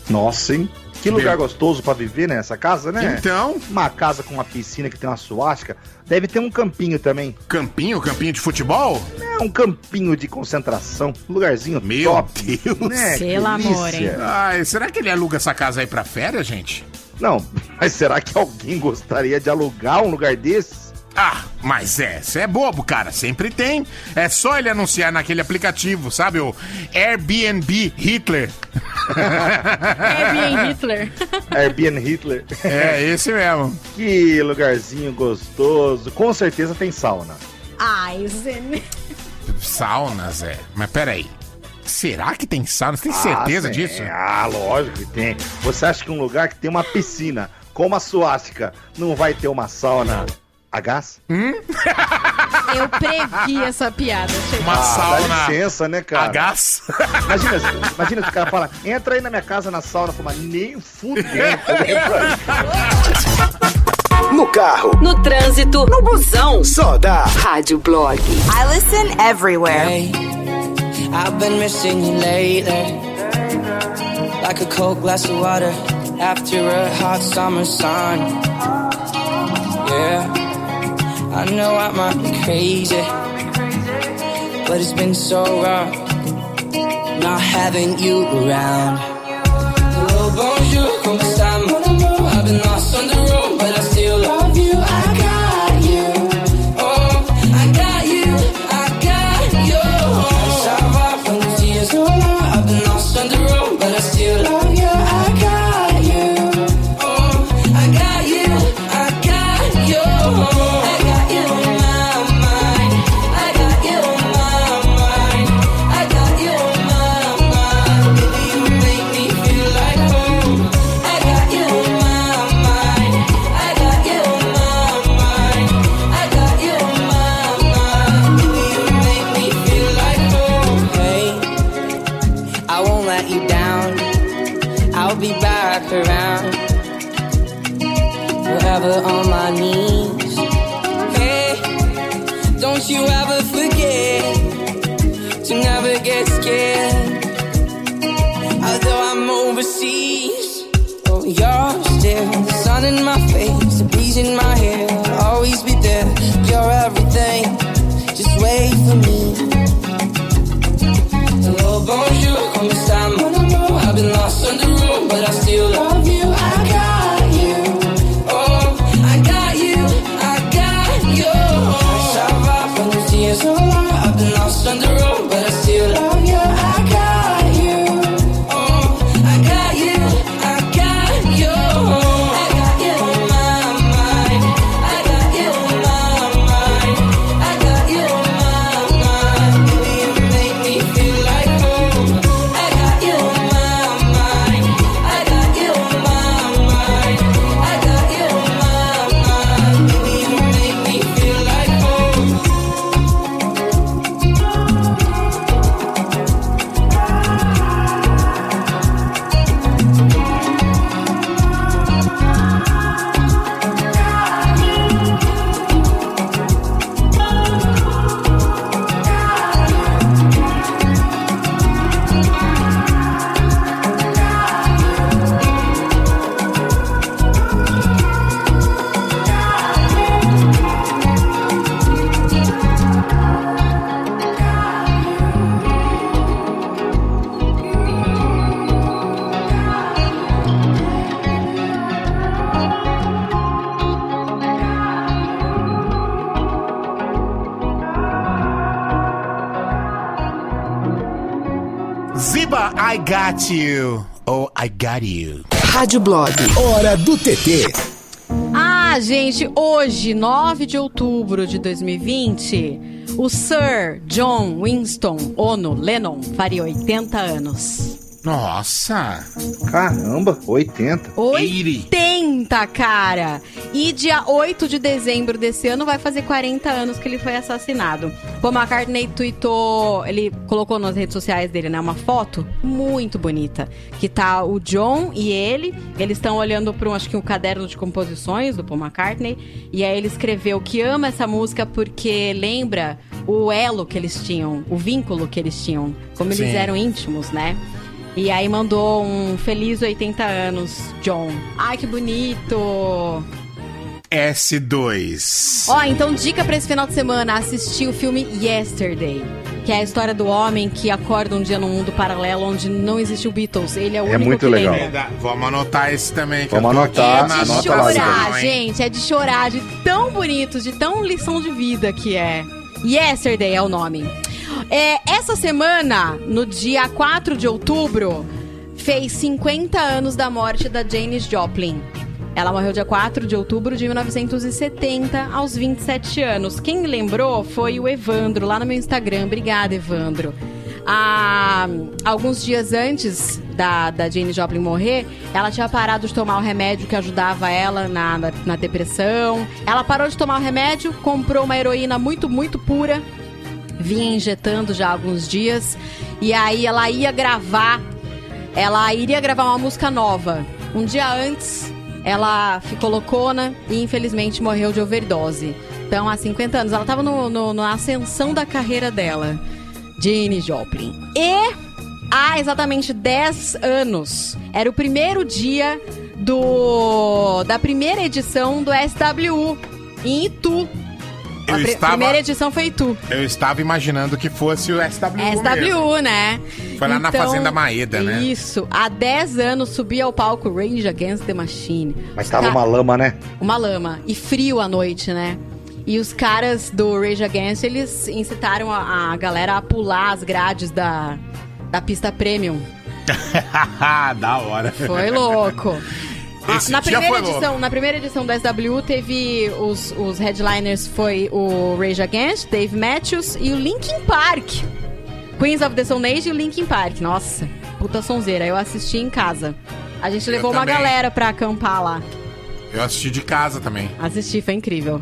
Nossa, hein? Que lugar gostoso pra viver nessa casa, né? Então. Uma casa com uma piscina que tem uma suástica. Deve ter um campinho também. Campinho? Campinho de futebol? É, um campinho de concentração. Um lugarzinho Meu top. Deus. Né? Pelo amor, hein? Ai, será que ele aluga essa casa aí pra férias, gente? Não, mas será que alguém gostaria de alugar um lugar desses? Ah, mas é, você é bobo, cara. Sempre tem. É só ele anunciar naquele aplicativo, sabe? O Airbnb Hitler. Airbnb Hitler. Airbnb Hitler. É, esse mesmo. Que lugarzinho gostoso. Com certeza tem sauna. Ai, Zé. Saunas, é. Mas peraí. Será que tem sauna? Você tem certeza Ah, tem. disso? Ah, lógico que tem. Você acha que um lugar que tem uma piscina com uma suástica não vai ter uma sauna a gás? Eu previ essa piada. Uma Ah, sauna Dá licença, né, cara? a gás? Imagina, se- imagina se o cara fala, entra aí na minha casa na sauna, fala, nem fudendo. No carro, No trânsito, no busão. só dá. Rádio Blog. I listen everywhere. Hey, I've been missing you lately. Like a cold glass of water after a hot summer sun. Yeah, I know I might be crazy, but it's been so rough not having you around. Hello, bonjour, como está, mon amour? I've been lost on the road, wait for me. Got you. Oh, I got you. Rádio Blog. Hora do TT. Ah, gente, hoje, 9 de outubro de 2020, o Sir John Winston Ono Lennon faria 80 anos. Nossa! Caramba, 80. 80, cara! E dia 8 de dezembro desse ano vai fazer 40 anos que ele foi assassinado. Paul McCartney tweetou, ele colocou nas redes sociais dele, né, uma foto muito bonita, que tá o John e ele, eles estão olhando para um, acho que um caderno de composições do Paul McCartney, e aí ele escreveu que ama essa música porque lembra o elo que eles tinham, o vínculo que eles tinham, como eles Sim. eram íntimos, né? E aí mandou um feliz 80 anos, John. Ai, que bonito! S2. Ó, então dica pra esse final de semana, assistir o filme Yesterday. Que é a história do homem que acorda um dia num mundo paralelo onde não existe o Beatles. Ele é o É único muito que legal. lembra. Vamos anotar esse também. Que Vamos anotar, na É de anota lá, chorar, hein? gente. É de chorar, de tão bonito, de tão lição de vida que é. Yesterday é o nome. É, essa semana, no dia 4 de outubro, fez 50 anos da morte da Janis Joplin. Ela morreu dia 4 de outubro de 1970, aos 27 anos. Quem lembrou foi o Evandro, lá no meu Instagram. Obrigada, Evandro. Ah, alguns dias antes da, da Jane Joplin morrer, ela tinha parado de tomar o remédio que ajudava ela na, na, na depressão. Ela parou de tomar o remédio, comprou uma heroína muito, muito pura, vinha injetando já há alguns dias. E aí ela ia gravar, ela iria gravar uma música nova. Um dia antes, ela ficou loucona e infelizmente morreu de overdose. Então, há 50 anos, ela estava no, no- na ascensão da carreira dela. Jane Joplin. E há exatamente 10 anos, era o primeiro dia do da primeira edição do SWU em Itu. Eu a estava- primeira edição foi Itu. Eu estava imaginando que fosse o SW. SWU, né? Foi lá na Fazenda Maeda, né? Isso. Há 10 anos subia ao palco Rage Against the Machine. Mas Os tava ca- uma lama, né? uma lama. E frio à noite, né? E os caras do Rage Against, eles incitaram a, a galera a pular as grades da, da pista premium. da hora. Foi louco. Ah, Esse na, primeira edição, na primeira edição do SW teve os, os headliners foi o Rage Against, Dave Matthews e o Linkin Park. Queens of the Stone Age e o Linkin Park. Nossa, puta sonzeira. Eu assisti em casa. A gente Eu levou uma galera pra acampar lá. Eu assisti de casa também. Assisti, foi incrível.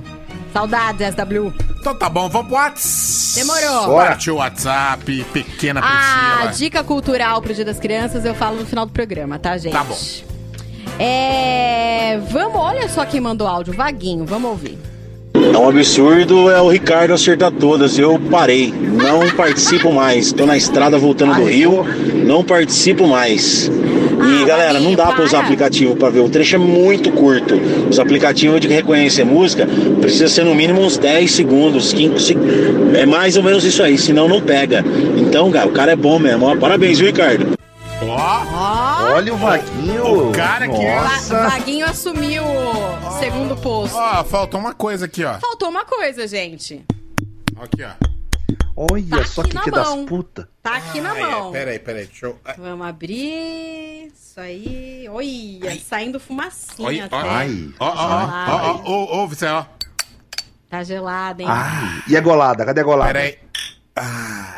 Saudades, SW. Então tá bom, vamos pro WhatsApp. Demorou. Partiu o WhatsApp, pequena A Priscila. dica cultural pro Dia das Crianças eu falo no final do programa, tá, gente? Tá bom. É. Vamos, olha só quem mandou áudio, Vaguinho, vamos ouvir. É um absurdo, é o Ricardo acertar todas. Eu parei, não participo mais. Tô na estrada voltando do Rio, não participo mais. E galera, não dá pra usar aplicativo pra ver. O trecho é muito curto. Os aplicativos de reconhecer música precisa ser no mínimo uns 10 segundos, 15 seg- É mais ou menos isso aí, senão não pega. Então, cara, o cara é bom mesmo. Ó, Parabéns, viu, Ricardo? Olha o Vaguinho. O cara que é- Nossa. Va- Vaguinho assumiu o segundo posto. Ó, faltou uma coisa aqui, ó. Faltou uma coisa, gente. Aqui, ó. Olha só aqui que que das puta. Tá aqui na Ai, mão. é, Peraí, peraí, deixa eu. Vamos abrir. Isso aí. Olha, saindo fumacinha Oi, ó, até. ai. Ó, ó, ó, Gelado. ó, ó, ó, aí, ó. Tá gelado, hein? Ai, e a golada? Cadê a golada? Peraí.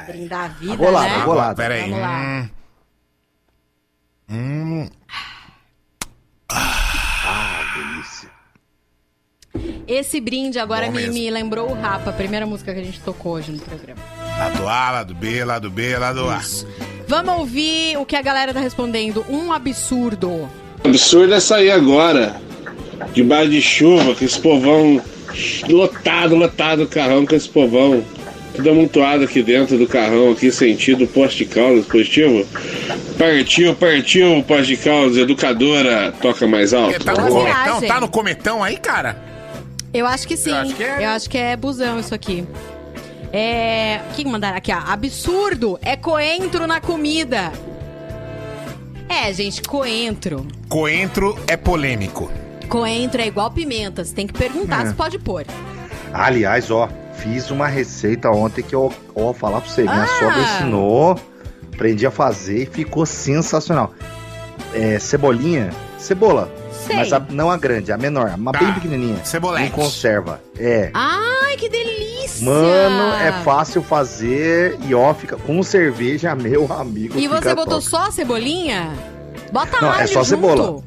Brindar a vida, A golada, né? a golada. Peraí. Vamos lá. Hum. Ah, delícia. Esse brinde agora me, me lembrou o Rapa, a primeira música que a gente tocou hoje no programa. Lado A, lado B, lado B, lado A. Vamos ouvir o que a galera tá respondendo. Um absurdo. Absurdo é sair agora, debaixo de chuva, com esse povão lotado, lotado o carrão com esse povão. Tudo amontoado aqui dentro do carrão, aqui sentido poste de Caldas, positivo. Partiu, partiu, poste de Caldas, educadora, toca mais alto. Tá no cometão? Tá no cometão aí, cara? Eu acho que sim. Eu acho que é. Eu acho que é busão isso aqui. É. O que que mandaram aqui, ó? Absurdo é coentro na comida. É, gente, coentro. Coentro é polêmico. Coentro é igual pimenta. Você tem que perguntar É. se pode pôr. Aliás, ó, fiz uma receita ontem que eu, ó, vou falar pra você, minha Ah. sogra ensinou, aprendi a fazer e ficou sensacional. É, cebolinha, cebola, Sei. mas a- não a grande, a menor, uma bem pequenininha. Cebolete. Em conserva, é. Ai, que delícia! Mano, é fácil fazer e ó, fica com cerveja, meu amigo. E você botou top. só a cebolinha? Bota Não, alho é só junto. cebola.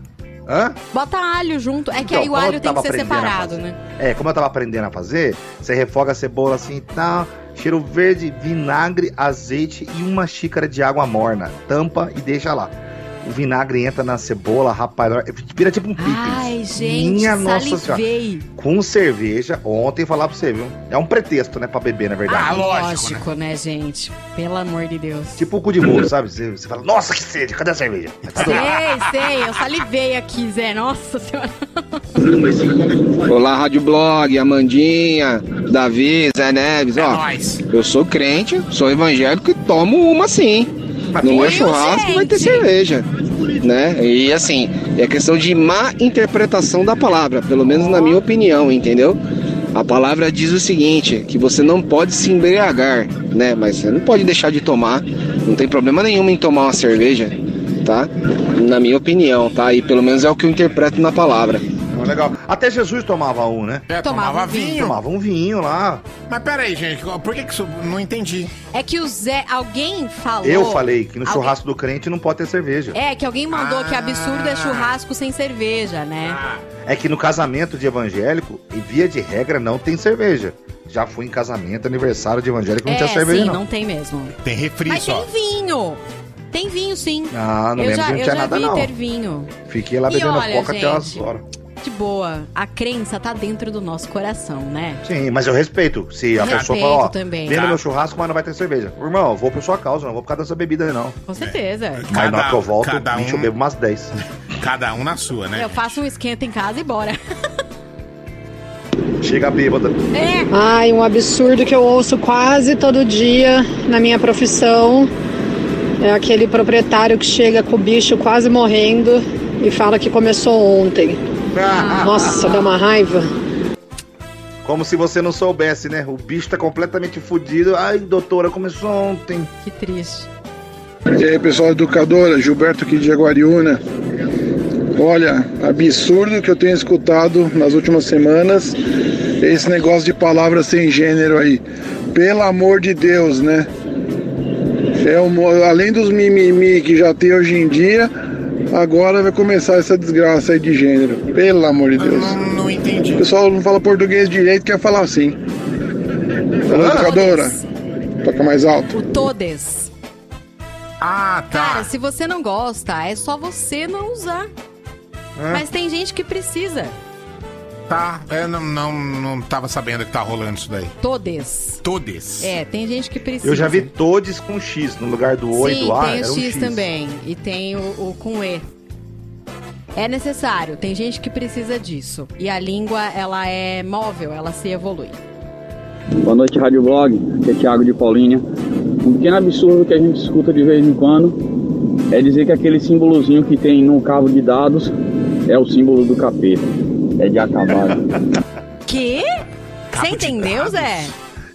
Hã? Bota alho junto. É que Então, aí o alho tem que ser separado, né? É, como eu tava aprendendo a fazer, você refoga a cebola assim e tal, cheiro verde, vinagre, azeite e uma xícara de água morna. Tampa e deixa lá. O vinagre entra na cebola, rapaz, vira tipo um picles. Ai, gente, Minha nossa senhora. salivei. Com cerveja, ontem falar pra você, viu? É um pretexto, né, pra beber, na verdade. Ah, lógico, né? gente? Pelo amor de Deus. Tipo o cu de muro, sabe? Você, você fala, nossa, que sede, cadê a cerveja? Tá. Sei, sei, eu salivei aqui, Zé. Nossa senhora. Olá, Rádio Blog, Amandinha, Davi, Zé Neves, ó. Eu sou crente, sou evangélico e tomo uma sim. No meu eu, churrasco vai ter cerveja. Né? E assim, é questão de má interpretação da palavra, pelo menos na minha opinião, entendeu? A palavra diz o seguinte, que você não pode se embriagar, né? Mas você não pode deixar de tomar. Não tem problema nenhum em tomar uma cerveja, tá? Na minha opinião, tá? E pelo menos é o que eu interpreto na palavra. Então, Legal. Até Jesus tomava um, né? É, tomava, Tomava vinho. Tomava um vinho lá. Mas peraí, gente, por que que isso... Não entendi. É que o Zé. Alguém falou. Eu falei que no Alguém- churrasco do crente não pode ter cerveja. É, que alguém mandou que absurdo Ah. é churrasco sem cerveja, né? É que no casamento de evangélico, em via de regra, não tem cerveja. Já fui em casamento, aniversário de evangélico, não é, tinha cerveja, sim, não. não tem mesmo. Tem refri Mas só. tem vinho. Tem vinho, sim. Ah, não eu lembro já, que não eu tinha já nada, vi não. ter vinho. Fiquei lá bebendo olha, coca até umas gente, horas. De boa. A crença tá dentro do nosso coração, né? Sim, mas eu respeito. Se a Respeito pessoa fala, ó, também. vem no Tá. meu churrasco, mas não vai ter cerveja. Irmão, eu vou por sua causa, não vou por causa dessa bebida aí, não. Com certeza. Mas na hora que eu volto, cada bicho, um- eu bebo umas 10. Cada um na sua, né? Eu faço um esquenta em casa e bora. Chega bêbada. É. Ai, um absurdo que eu ouço quase todo dia na minha profissão. É aquele proprietário que chega com o bicho quase morrendo e fala que começou ontem. Nossa, dá uma raiva. Como se você não soubesse, né? O bicho tá completamente fudido. Ai, doutora, começou ontem. Que triste. E aí, pessoal educadora, Gilberto aqui de Jaguariúna. Olha, absurdo que eu tenho escutado nas últimas semanas esse negócio de palavras sem gênero aí. Pelo amor de Deus, né? É um, além dos mimimi que já tem hoje em dia, agora vai começar essa desgraça aí de gênero. Pelo amor de Deus. Não entendi. O pessoal não fala português direito, quer falar assim. Alô, educadora, toca mais alto. O todes. Ah, tá. Cara, se você não gosta, é só você não usar. Mas tem gente que precisa. Tá, eu não, não, não tava sabendo que tá rolando isso daí. Todes. Todes. É, tem gente que precisa. Eu já vi todes com X no lugar do O e Sim, do A. tem o era um X, também. E tem o, o com E. É necessário, tem gente que precisa disso. E a língua, ela é móvel, ela se evolui. Boa noite, Rádio Blog. Aqui é Thiago de Paulínia. Um pequeno absurdo que a gente escuta de vez em quando é dizer que aquele símbolozinho que tem no cabo de dados é o símbolo do capeta. É de acabar. Que? Você entendeu, Zé?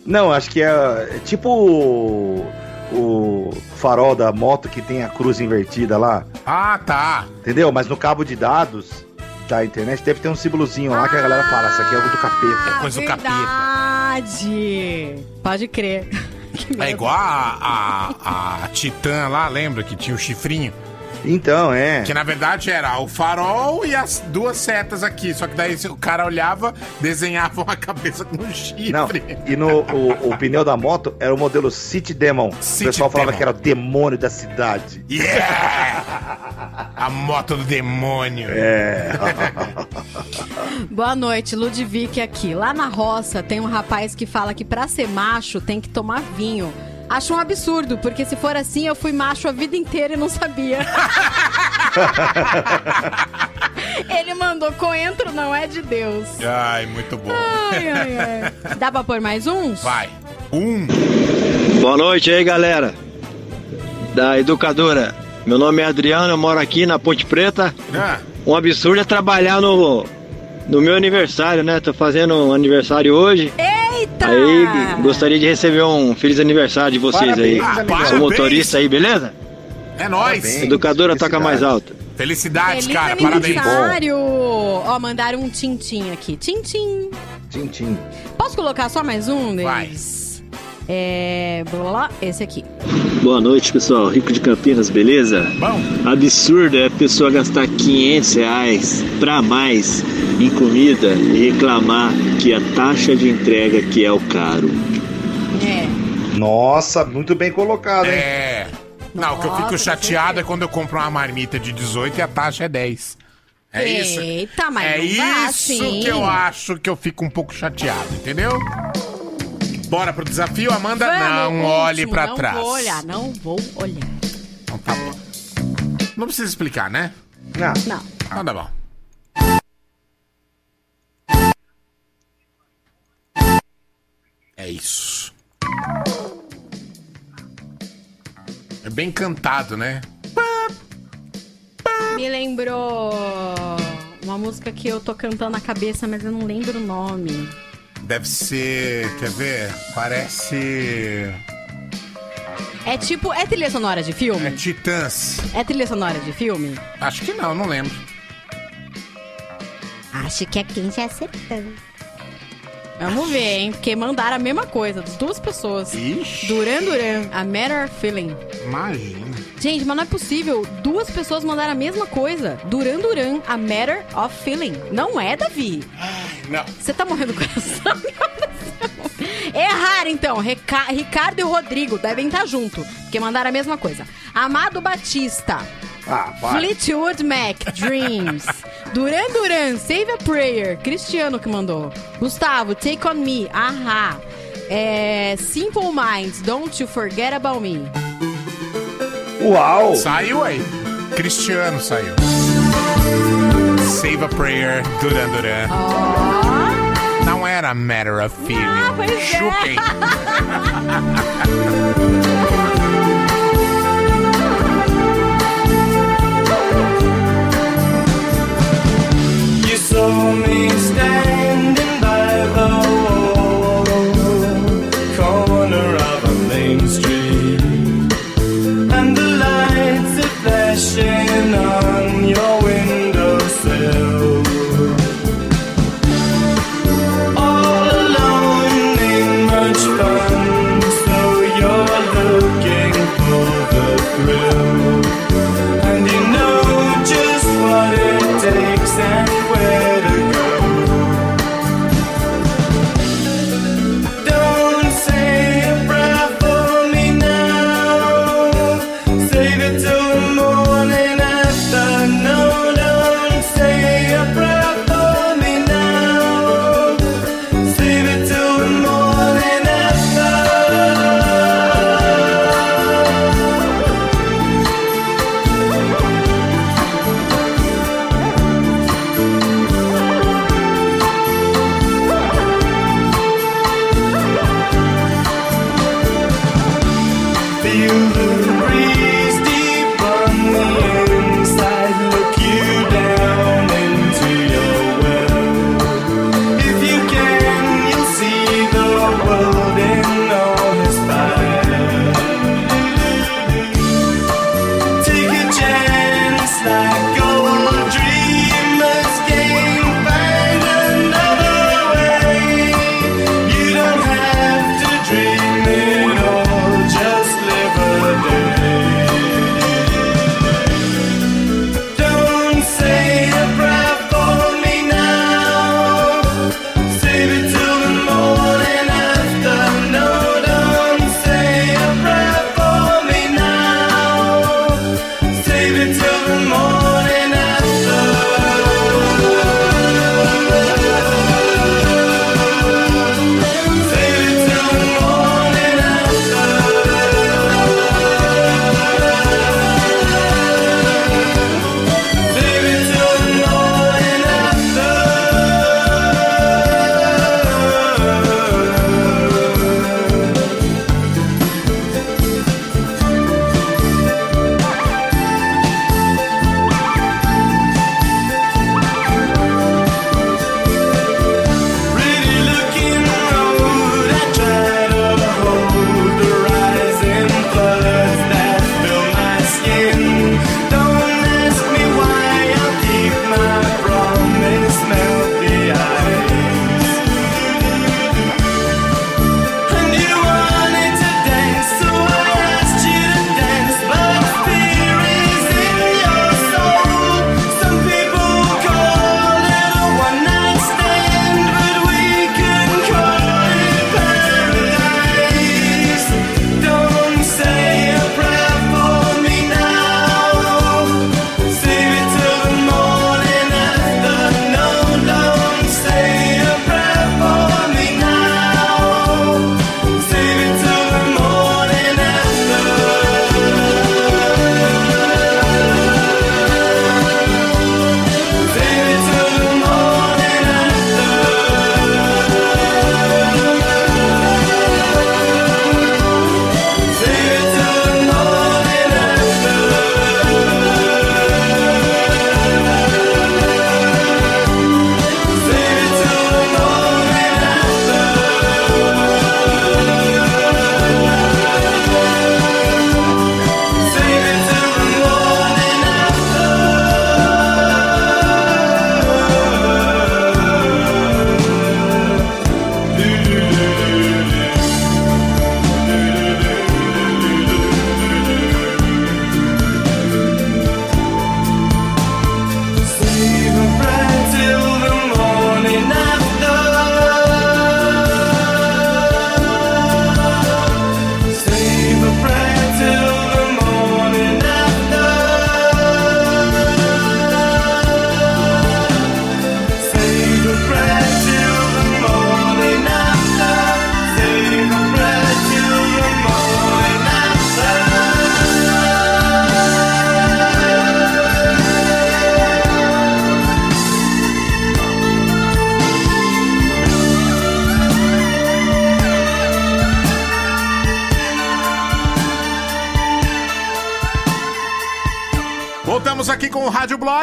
Não, acho que é, é tipo o, o farol da moto que tem a cruz invertida lá. Ah, tá. Entendeu? Mas no cabo de dados da internet deve ter um símbolozinho lá que a galera fala, isso aqui é o do capeta. Coisa do capeta. Verdade. Pode crer. É igual a, a, a Titã lá, lembra? Que tinha o chifrinho. Então, é. Que na verdade era o farol e as duas setas aqui. Só que daí o cara olhava, desenhava uma cabeça com um chifre. Não, e no o, o pneu da moto era o modelo City Demon. o pessoal falava Demon. que era o demônio da cidade. Yeah! A moto do demônio. É. Boa noite, Ludwig aqui. Lá na roça tem um rapaz que fala que pra ser macho tem que tomar vinho. Acho um absurdo, porque se for assim eu fui macho a vida inteira e não sabia. Ele mandou coentro, não é de Deus. Ai, muito bom. Ai, ai, ai. Dá pra pôr mais uns? Vai. Um. Boa noite aí, galera. Da educadora. Meu nome é Adriano, eu moro aqui na Ponte Preta. Ah, Um absurdo é trabalhar no, no meu aniversário, né? Tô fazendo um aniversário hoje. Eita! Aí gostaria de receber um feliz aniversário de vocês Parabéns, aí. amigão. Sou motorista aí, beleza? É nóis. Educadora toca mais alto. Felicidades, Feliz cara. Parabéns. aniversário! Ó, mandaram um tintim aqui. Tintim. Tintim. Posso colocar só mais um deles? É. Blá, blá, blá, esse aqui. Boa noite, pessoal. Rico de Campinas, beleza? Bom. Absurdo é a pessoa gastar 500 reais pra mais em comida e reclamar que a taxa de entrega que é o caro. É. Nossa, muito bem colocado, hein? É. Não, o que eu fico Nossa, chateado é quando eu compro uma marmita de 18 e a taxa é 10. É isso. Eita, mas É isso assim. que eu acho que eu fico um pouco chateado, entendeu? Bora pro desafio, Amanda? Vamos, não último, olhe pra não trás. Não vou olhar, não vou olhar. Então tá bom. Não precisa explicar, né? Não. Não. Então tá bom. É isso. É bem cantado, né? Me lembrou uma música que eu tô cantando na cabeça, mas eu não lembro o nome. Deve ser. Quer ver? Parece. É tipo. É trilha sonora de filme? É Titãs. É trilha sonora de filme? Acho que não, não lembro. Acho que é quem já acertou. Vamos ver, hein? Porque mandaram a mesma coisa, das duas pessoas. Ixi. Duran Duran, a Matter of Feeling. Imagina. Gente, mas não é possível. Duas pessoas mandaram a mesma coisa. Duran Duran, a Matter of Feeling. Não é, Davi? Não. Você tá morrendo do coração? Erraram, então. Reca- Ricardo e Rodrigo devem estar junto, porque mandaram a mesma coisa. Amado Batista. Ah. Fleetwood Mac, Dreams. Duran Duran, Save a Prayer. Cristiano que mandou. Gustavo, Take On Me. Ahá. É, Simple Minds, Don't You Forget About Me. Uau! Saiu aí. Cristiano saiu. Save a Prayer, Duran Duran. Não era Matter of Feeling. Ah, pois é. Chupem. You slow me down.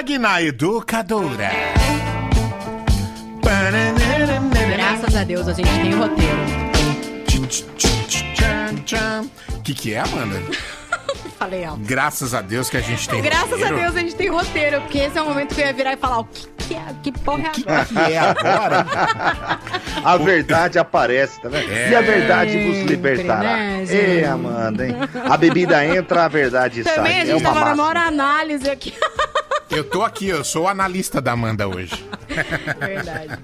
Rádio Blog na Educadora. Graças a Deus a gente tem roteiro. O que, que é, Amanda? Falei alto. Graças a Deus que a gente tem Graças roteiro. a Deus a gente tem roteiro, porque esse é o momento que eu ia virar e falar o que, que é, que porra é que agora? que é agora? A verdade aparece, tá vendo? É. E a verdade vos libertará. né? Ei, Amanda, hein? A bebida entra, a verdade sai. Também a é gente uma tava na máxima. maior análise aqui. Eu tô aqui, eu sou o analista da Amanda hoje. Verdade.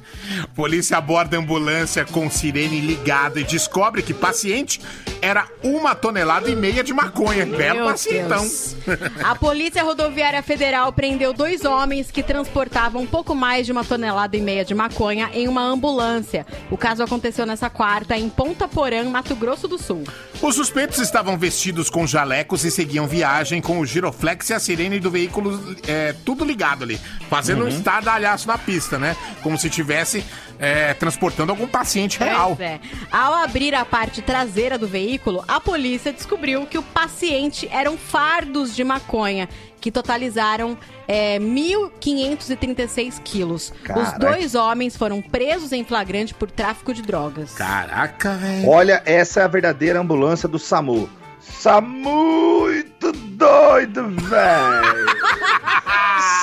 Polícia aborda ambulância com sirene ligada e descobre que paciente era uma tonelada e meia de maconha. Belo Meu pacientão. Deus. A Polícia Rodoviária Federal prendeu dois homens que transportavam um pouco mais de uma tonelada e meia de maconha em uma ambulância. O caso aconteceu nessa quarta em Ponta Porã, Mato Grosso do Sul. Os suspeitos estavam vestidos com jalecos e seguiam viagem com o giroflex e a sirene do veículo é, tudo ligado ali, fazendo um Uhum. estardalhaço na pista, né? Como se tivesse é, transportando algum paciente real. É. Ao abrir a parte traseira do veículo, a polícia descobriu que o paciente eram fardos de maconha, que totalizaram é, 1.536 quilos. Os Caraca. dois homens foram presos em flagrante por tráfico de drogas. Caraca, velho. Olha, essa é a verdadeira ambulância do SAMU. Tá muito doido, velho.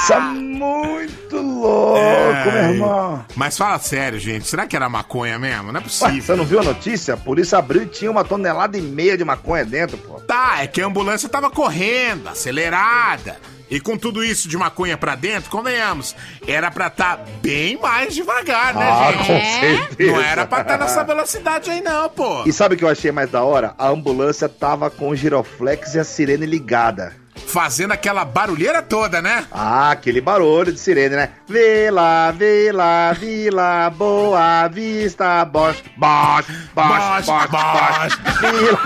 Tá muito louco, É. meu irmão. Mas fala sério, gente. Será que era maconha mesmo? Não é Ué, possível. você não viu a notícia? A polícia abriu e tinha uma tonelada e meia de maconha dentro, pô. Tá, é que a ambulância tava correndo, acelerada. E com tudo isso de maconha pra dentro, convenhamos, era pra tá bem mais devagar, né, Ah, gente? com certeza. Não era pra estar nessa velocidade aí, não, pô. E sabe o que eu achei mais da hora? A ambulância tava com o giroflex e a sirene ligada. Fazendo aquela barulheira toda, né? Ah, aquele barulho de sirene, né? Vila, vila, vila, boa vista, Bosch, Bosch, Bosch, Bosch, Bosch, vila.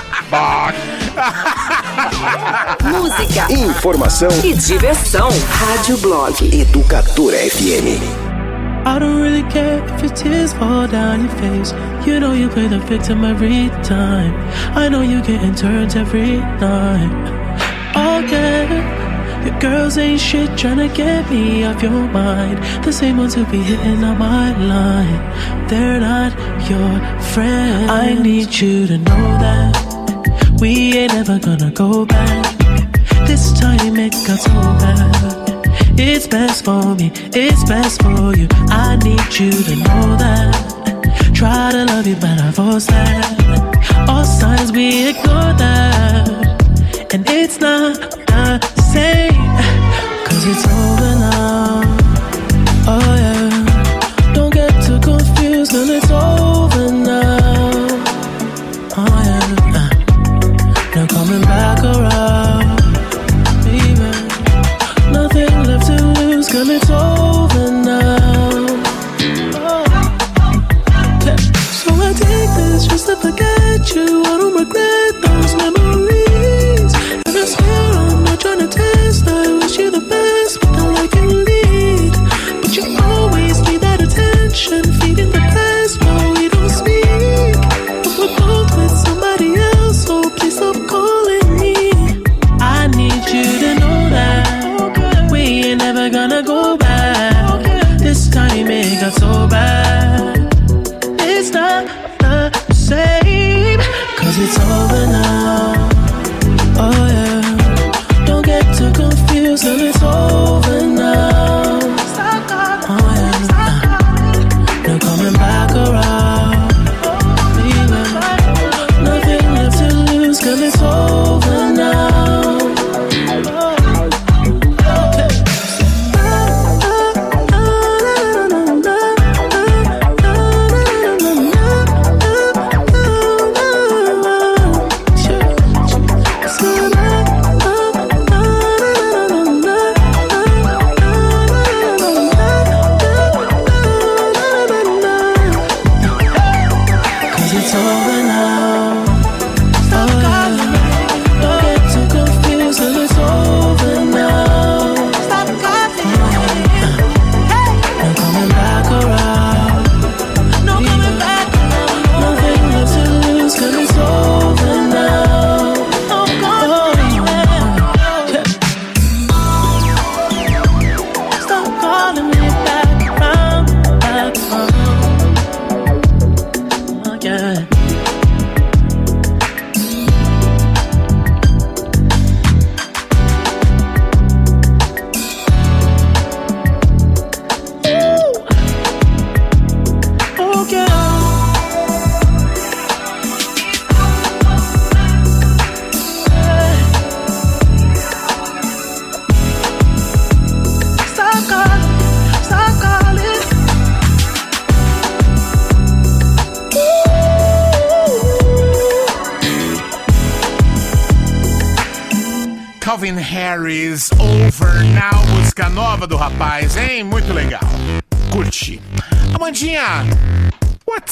Música, Informação e diversão. Rádio Blog. Educadora FM. I don't really care if your tears fall down your face. You know you play the victim every time. I know you getting turns every night. Oh, Again, your girls ain't shit tryna get me off your mind. The same ones who be hitting on my line. They're not your friends. I need you to know that we ain't ever gonna go back. This time it got so bad. It's best for me, it's best for you. I need you to know that. Try to love you, but I force that. All signs we ignore that. And it's not the same. Cause it's over now. over now.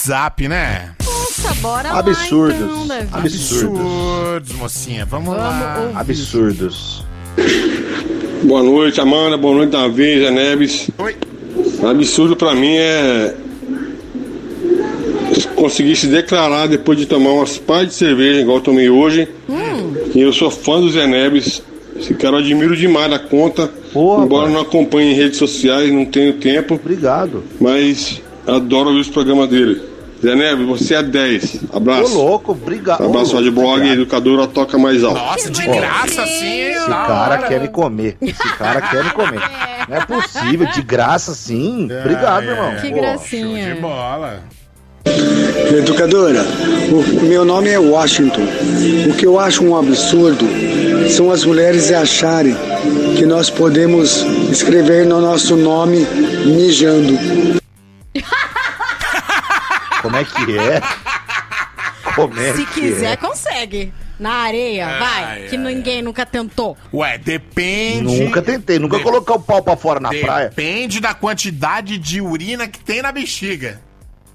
WhatsApp, né? Nossa, bora Absurdos. lá então, Davi. Absurdos. Absurdos, mocinha. Vamos, lá. Absurdos. Boa noite, Amanda. Boa noite, Davi, Zé Neves. Oi. Absurdo pra mim é conseguir se declarar depois de tomar umas pás de cerveja, igual eu tomei hoje. E eu sou fã do Zé Neves. Esse cara eu admiro demais da conta. embora não acompanhe em redes sociais, não tenho tempo. Obrigado. Mas adoro ouvir os programas dele. Zé Neves, você é 10. Abraço. Ô, louco, obrigado. Abraço, Rádio Blog, obrigado. educadora toca mais alto. Nossa, de graça sim, Esse cara hora. quer me comer. Esse cara quer me comer. Não é possível, de graça sim. Obrigado, irmão. Que Pô, gracinha. De bola. Educadora, o meu nome é Washington. O que eu acho um absurdo são as mulheres acharem que nós podemos escrever no nosso nome mijando. Como é que é? Como é Se que quiser, é? consegue. Na areia, Ai, vai. Que ninguém nunca tentou. Ué, depende. Nunca tentei, nunca colocar o pau pra fora na praia. Depende da quantidade de urina que tem na bexiga.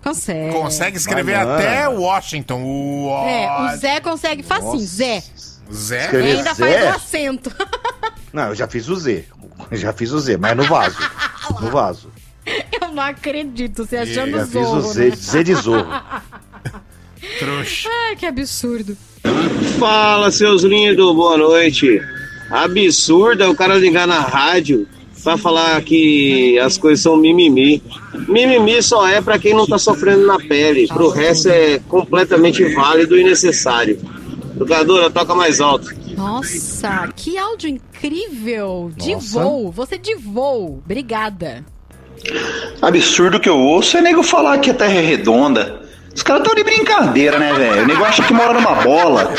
Consegue. Consegue escrever Vai, até Washington. O É, o Zé consegue facinho. Zé. Zé. Escrever E ainda Zé? faz o acento. Não, eu já fiz o Z. Eu já fiz o Z, mas no vaso. No vaso. Não acredito, você achando fiz zorro, Z, né? Z de zorro. Trouxa. Ai, que absurdo. Fala, seus lindos, boa noite. Absurdo é o cara ligar na rádio pra falar que as coisas são mimimi. Mimimi só é pra quem não tá sofrendo na pele. Pro resto é completamente válido e necessário. Educadora, toca mais alto. Nossa, que áudio incrível. De Nossa. voo. Você de voo. Obrigada. Absurdo que eu ouço é nego falar que a Terra é redonda. Os caras estão de brincadeira, né, velho? O nego acha que mora numa bola.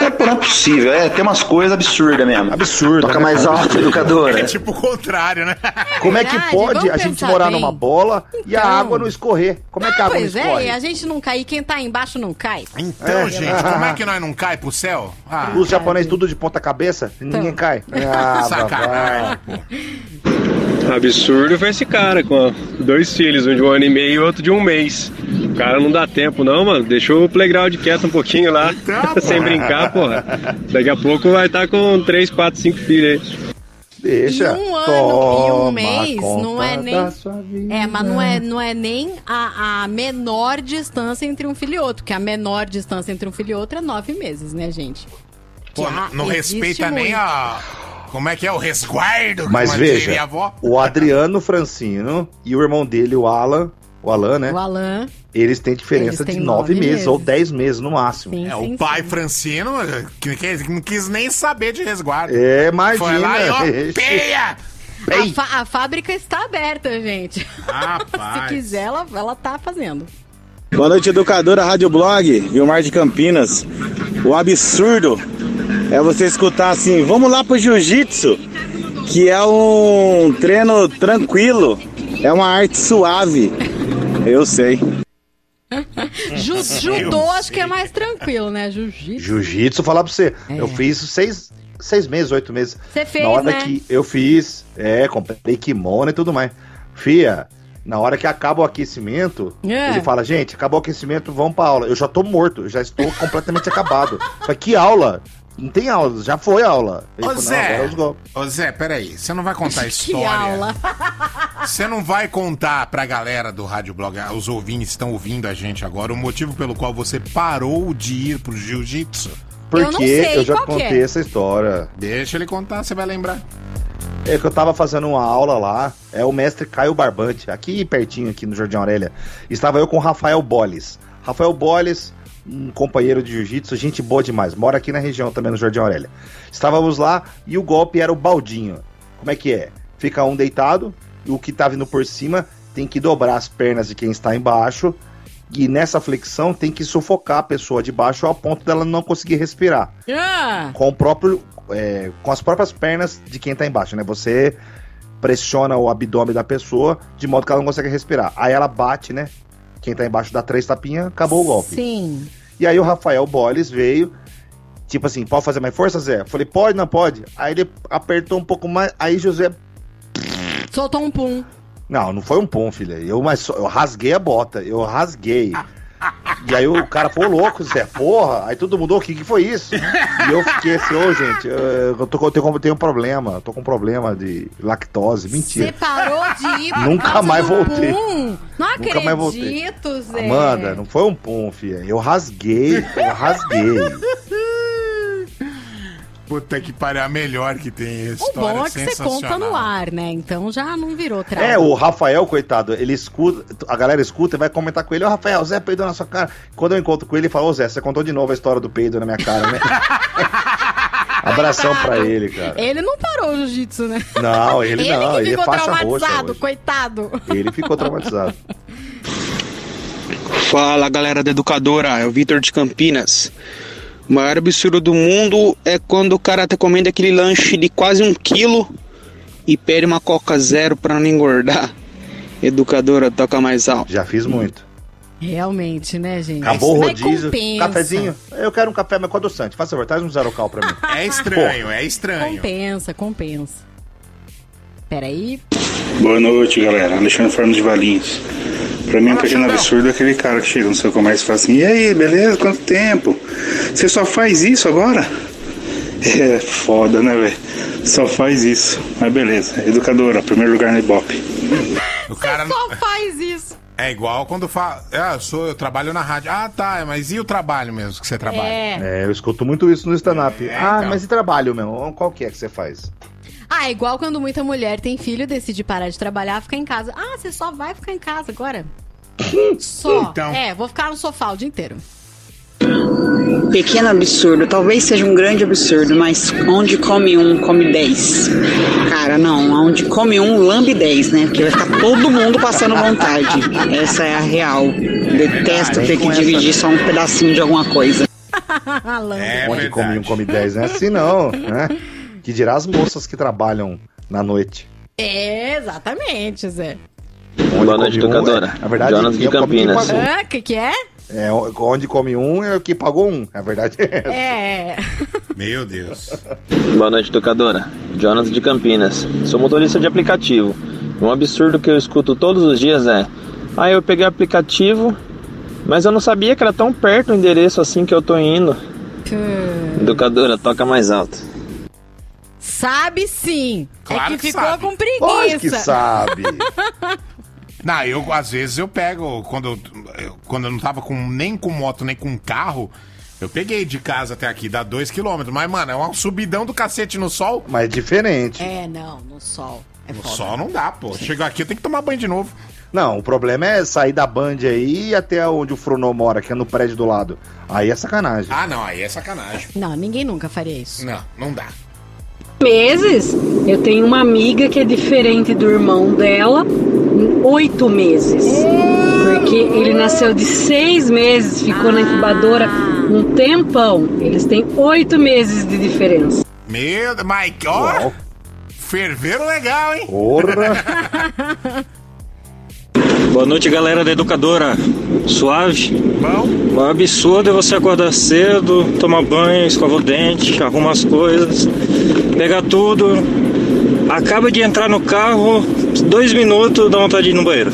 É, pô, não é possível. É, tem umas coisas absurdas mesmo. Absurdo. Toca né? mais alto, Absurdo. educadora. É tipo o contrário, né? Como é que pode a gente morar bem. numa bola e a Então. água não escorrer? Como é que a água não Pois é, escorre? e a gente não cai. Quem tá embaixo não cai. Então, É. gente, como é que nós não cai pro céu? Ah, Os japoneses tudo de ponta cabeça e ninguém cai. Ah, sacanagem. Absurdo foi esse cara com dois filhos, um de um ano e meio e outro de um mês. O cara não dá tempo não, mano. Deixou o playground quieto um pouquinho lá, sem brincar, porra. Daqui a pouco vai estar com três, quatro, cinco filhos aí. Deixa. E um ano Toma e um mês não é nem. É, mas não é, não é nem a, a menor distância entre um filho e outro. Porque a menor distância entre um filho e outro é nove meses, né, gente? Pô, não respeita nem muito. a. Como é que é? O resguardo? Mas veja, a avó? o Adriano Francino e o irmão dele, o Alan, o Alan, né? O Alan. Eles têm diferença Eles têm de nove nove meses, meses. ou dez meses no máximo. Sim, É, sim, o pai Francino que, que não quis nem saber de resguardo. É, imagina. Foi lá e ó, peia! A, fa- a fábrica está aberta, gente. Se Rapaz. quiser, ela, ela tá fazendo. Boa noite, educadora Rádio Blog, Vilmar de Campinas. O absurdo é você escutar assim, vamos lá pro jiu-jitsu, que é um treino tranquilo, é uma arte suave. Eu sei. Ju- judô acho que é mais tranquilo, né? Jiu-jitsu. Jiu-jitsu, falar pra você. É. Eu fiz seis, seis meses, oito meses. Você fez, Na hora né? que eu fiz, é, comprei kimono e tudo mais. Fia, na hora que acaba o aquecimento, É. ele fala, gente, acabou o aquecimento, vamos pra aula. Eu já tô morto, eu já estou completamente acabado. Falei, que aula? Não tem aula, já foi aula. Ele Ô falou, "Não, Zé, agora os golpes." ô Zé, peraí, você não vai contar a Que história. aula. Você não vai contar pra galera do Rádio Blog, ah, os ouvintes estão ouvindo a gente agora, o motivo pelo qual você parou de ir pro jiu-jitsu? Porque eu, já contei essa história. Deixa ele contar, você vai lembrar. É que eu tava fazendo uma aula lá, é o mestre Caio Barbante, aqui pertinho, aqui no Jardim Aurélia. Estava eu com o Rafael Boles. Rafael Boles, um companheiro de jiu-jitsu, gente boa demais, mora aqui na região também no Jardim Aurélia. Estávamos lá e o golpe era o baldinho. Como é que é? Fica um deitado, e o que tá vindo por cima tem que dobrar as pernas de quem está embaixo. E nessa flexão tem que sufocar a pessoa de baixo ao ponto dela não conseguir respirar Ah, com o próprio é, com as próprias pernas de quem tá embaixo, né? Você pressiona o abdômen da pessoa de modo que ela não consegue respirar. Aí ela bate, né? Quem tá embaixo dá três tapinhas, acabou o golpe. sim. E aí o Rafael Boles veio, Tipo assim, pode fazer mais força, Zé? Falei, pode, não pode. Aí ele apertou um pouco mais, aí José. Soltou um pum. Não, não foi um pum, filha. Eu, mas eu rasguei a bota, eu rasguei. E aí o cara, pô, louco, Zé, porra. Aí todo mundo, o que, que foi isso? E eu fiquei assim, ô, gente, eu, tô, eu tenho, eu tenho um problema, tô com um problema de lactose. Mentira. Você parou de ir Nunca mais voltei. pum. Não Nunca acredito, mais voltei. Zé. Amanda, não foi um pum, filha. Eu rasguei, eu rasguei. Puta que pariu, a melhor que tem essa O bom é que você conta no ar, né? Então já não virou trauma. É, o Rafael, coitado, ele escuta, a galera escuta e vai comentar com ele, ô Rafael, o Zé peidou na sua cara. Quando eu encontro com ele, ele fala, ô Zé, você contou de novo a história do peido na minha cara, né? Abração pra ele, cara. Ele não parou o jiu-jitsu, né? Não, ele não, que ele ficou traumatizado, coitado. Ele ficou traumatizado. Fala galera da Educadora, é o Vitor de Campinas. O maior absurdo do mundo é quando o cara tá comendo aquele lanche de quase um quilo e pede uma Coca Zero pra não engordar. Educadora, toca mais alto. Já fiz muito. Realmente, né, gente? Acabou o rodízio, compensa. cafezinho. Eu quero um café, mas com adoçante. Faz favor, traz um zero cal pra mim. É estranho, é estranho. Compensa, compensa. Peraí. Boa noite, galera. Alexandre Formas de Valinhos. Pra mim, um pequeno absurdo é aquele cara que chega no seu comércio e fala assim: E aí, beleza? Quanto tempo? Você só faz isso agora? É foda, né, velho? Só faz isso. Mas beleza. Educadora, primeiro lugar no Ibope. O cara Só faz isso. é igual quando fala, ah, eu sou, eu trabalho na rádio. Ah, tá, mas e o trabalho mesmo que você trabalha? É. É, eu escuto muito isso no stand-up. ah, então. mas e trabalho, meu? Qual que é que você faz? Ah, é igual quando muita mulher tem filho, decide parar de trabalhar, ficar em casa. Ah, você só vai ficar em casa agora? Só. Então. É, vou ficar no sofá o dia inteiro. Pequeno absurdo, talvez seja um grande absurdo, mas onde come um, come dez. Cara, não, onde come um, lambe dez, né? Porque vai ficar todo mundo passando vontade. Essa é a real. Detesto Ah, ter que dividir só um pedacinho de alguma coisa. É Onde come um, come dez, não é assim não, né? Que dirá as moças que trabalham na noite. É, exatamente, Zé. Boa noite, um, educadora. é- na verdade, Jonas de quem Campinas. pagou. Ah, que que é? É, onde come um é o que pagou um. A verdade é essa. É. Meu Deus. Boa noite, educadora. Jonas de Campinas. Sou motorista de aplicativo. Um absurdo que eu escuto todos os dias é: Ah, eu peguei o aplicativo, mas eu não sabia que era tão perto o endereço assim que eu tô indo. Educadora, toca mais alto. Sabe sim. Claro é que, que ficou sabe. com preguiça. Lógico que sabe. Não, eu às vezes eu pego, quando eu, quando eu não tava com, nem com moto, nem com carro, eu peguei de casa até aqui, dá 2km. Mas, mano, é um subidão do cacete no sol. Mas é diferente. É, não, no sol. É No foda. sol não dá, pô. Chegar aqui eu tenho que tomar banho de novo. Não, o problema é sair da Band aí e até onde o Frono mora, que é no prédio do lado. Aí é sacanagem. Ah, não, aí é sacanagem. Não, ninguém nunca faria isso. Não, não dá. Meses. Eu tenho uma amiga que é diferente do irmão dela, em oito meses. Porque ele nasceu de seis meses, ficou na incubadora um tempão. Eles têm oito meses de diferença. Meu, Mike, ó. Ferveiro legal, hein? Porra! Boa noite, galera da Educadora. Suave? Bom. O absurdo é você acordar cedo, tomar banho, escovar o dente, arrumar as coisas, pegar tudo. Acaba de entrar no carro, dois minutos, dá vontade de ir no banheiro.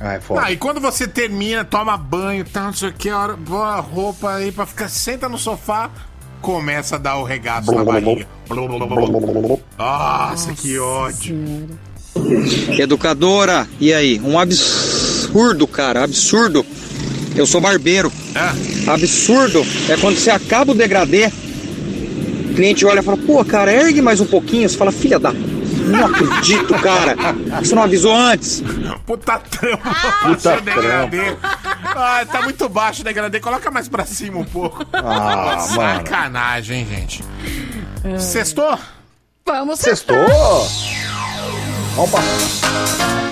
Ah, é Ah, e quando você termina, toma banho, tá, não sei o que, boa roupa aí pra ficar, senta no sofá, começa a dar o regaço na barriga. Nossa, que ódio. Educadora, e aí? Um absurdo, cara, absurdo. Eu sou barbeiro. Absurdo é quando você acaba o degradê, cliente olha e fala, pô, cara, ergue mais um pouquinho. Você fala, filha da. Não acredito, cara. Você não avisou antes. Puta trampa, Puta seu degradê. Ah, tá muito baixo o degradê, coloca mais pra cima um pouco. Ah, Sacanagem, hein, gente. Sextou? Vamos Sextou? Vamos pra...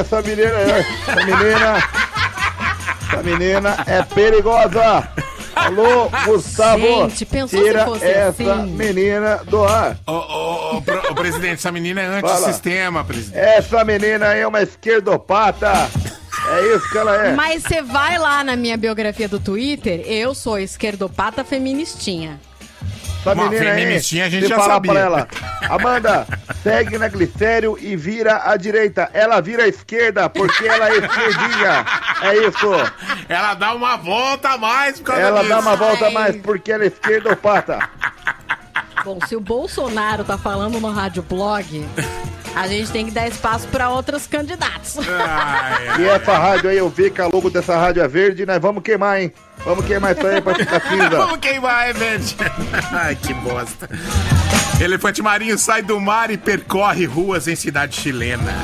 essa menina, não. Essa menina. Essa menina é perigosa. Alô, Gustavo. Gente, pensou se tira fosse essa assim? menina do ar. Ô, ô, ô, pro- ô, presidente, essa menina é antissistema, presidente. Essa menina aí é uma esquerdopata. É isso que ela é. Mas você vai lá na minha biografia do Twitter, eu sou esquerdopata feministinha. Essa Uma menina aí, feministinha a gente se já falar sabia. pra ela, Amanda, segue na glicério e vira à direita. Ela vira à esquerda porque ela é esquerdinha. É isso. Ela dá uma volta a mais por causa Ela disso. dá uma volta a mais porque ela é esquerdopata. Bom, se o Bolsonaro tá falando no Rádio Blog, a gente tem que dar espaço pra outros candidatos. E essa rádio aí, eu vi que a logo dessa rádio é verde, nós vamos queimar, hein? Vamos queimar isso aí pra ficar cinza. Vamos queimar, é verde. Ai, que bosta. Elefante marinho sai do mar e percorre ruas em cidade chilena.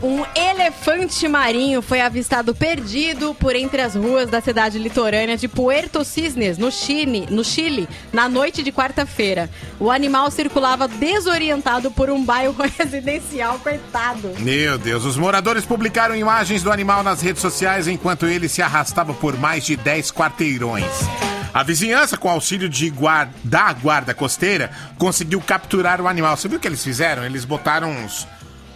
Um elefante marinho foi avistado perdido por entre as ruas da cidade litorânea de Puerto Cisnes, no Chile, no Chile, na noite de quarta-feira. O animal circulava desorientado por um bairro residencial, coitado. Meu Deus, os moradores publicaram imagens do animal nas redes sociais enquanto ele se arrastava por mais de 10 quarteirões. A vizinhança, com auxílio de guarda, da guarda costeira, conseguiu capturar o animal. Você viu o que eles fizeram? Eles botaram uns,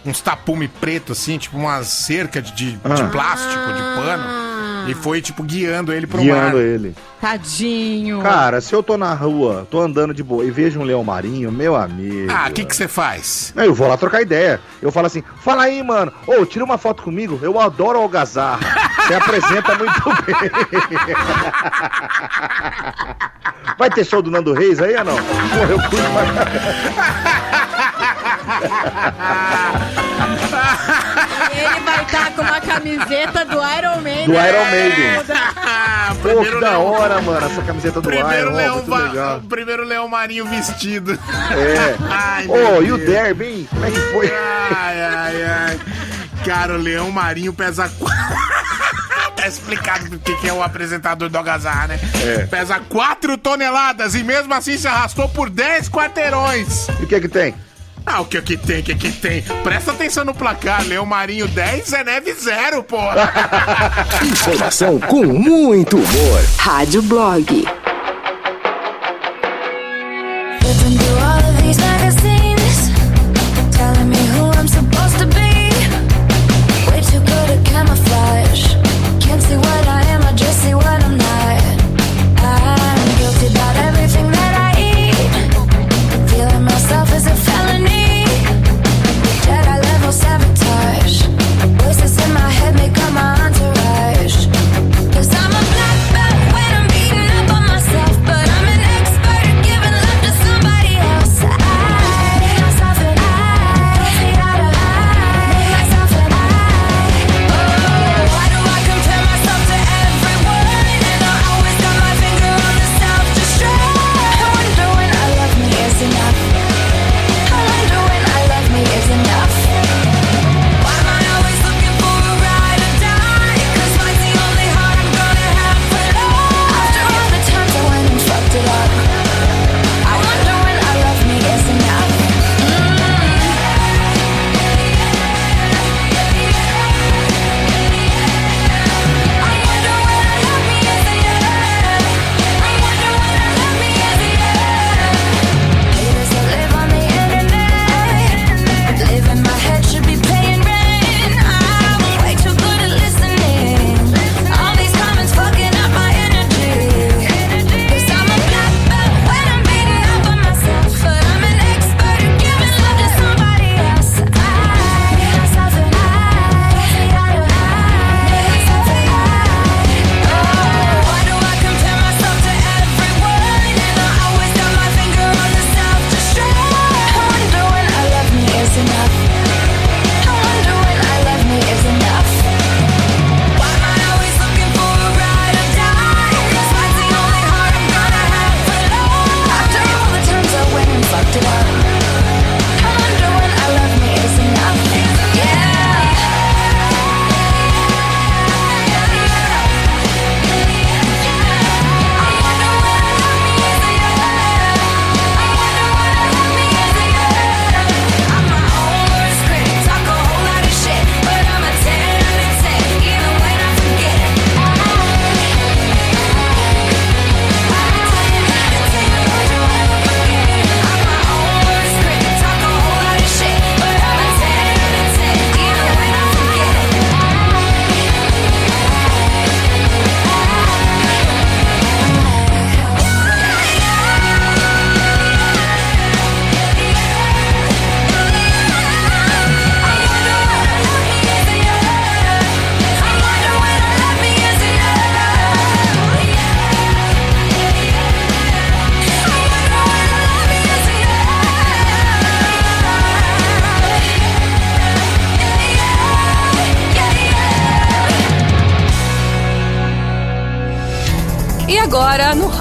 uns tapume preto, assim, tipo umas cerca de, de, de Ah. plástico, de pano. E foi, tipo, guiando ele pro Guiando mar. ele. Tadinho. Cara, se eu tô na rua, tô andando de boa e vejo um leão marinho, meu amigo. Ah, o que que você faz? Eu vou lá trocar ideia. Eu falo assim, fala aí, mano. Ô, tira uma foto comigo. Eu adoro algazarra. Você apresenta muito bem. Vai ter show do Nando Reis aí ou não? Porra, eu Ele vai estar com uma camiseta do Iron Maiden. Do Iron Maiden. Pô, que da leão- hora, mano, essa camiseta do Primeiro Iron, leão, legal. primeiro leão marinho vestido. É. Ai, Ô, meu e o. Derby, hein? Como é que foi? Ai, ai, ai. Cara, o leão marinho pesa. tá explicado porque que é o apresentador do Algazarra, né? É. Pesa 4 toneladas e mesmo assim se arrastou por 10 quarteirões. E o que que tem? Ah, o que que tem, o que que tem? Presta atenção no placar, Leão Marinho 10, Zé Neve 0, porra. Informação com muito humor. Rádio Blog.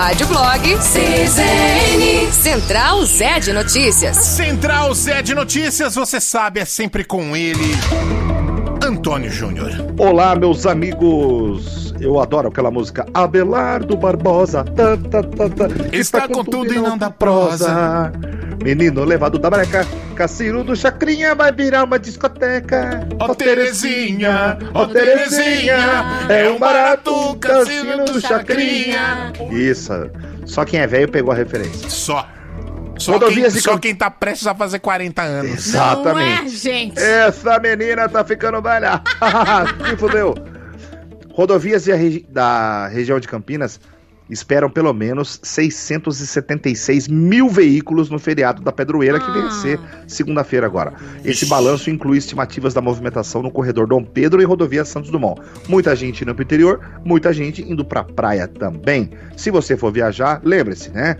Rádio Blog CZN. Central Zé de Notícias. Central Zé de Notícias, você sabe, é sempre com ele, Antônio Júnior. Olá, meus amigos. Eu adoro aquela música Abelardo Barbosa. Tá, tá, tá, tá. Está com tudo e não dá prosa. Menino levado da breca, Cassino do Chacrinha vai virar uma discoteca. Ó Terezinha, ó Terezinha, é um barato Cassino do Chacrinha. Isso. Só quem é velho pegou a referência. Só. Só, quem, Rodovias e só quem tá prestes a fazer 40 anos. Exatamente. Não é, gente? Essa menina tá ficando velha. Se fudeu. Rodovias e a regi- da região de Campinas esperam pelo menos 676 mil veículos no feriado da Pedroeira, que vem a ser segunda-feira agora. Esse balanço inclui estimativas da movimentação no corredor Dom Pedro e rodovia Santos Dumont. Muita gente indo pro interior, muita gente indo pra praia também. Se você for viajar, lembre-se, né?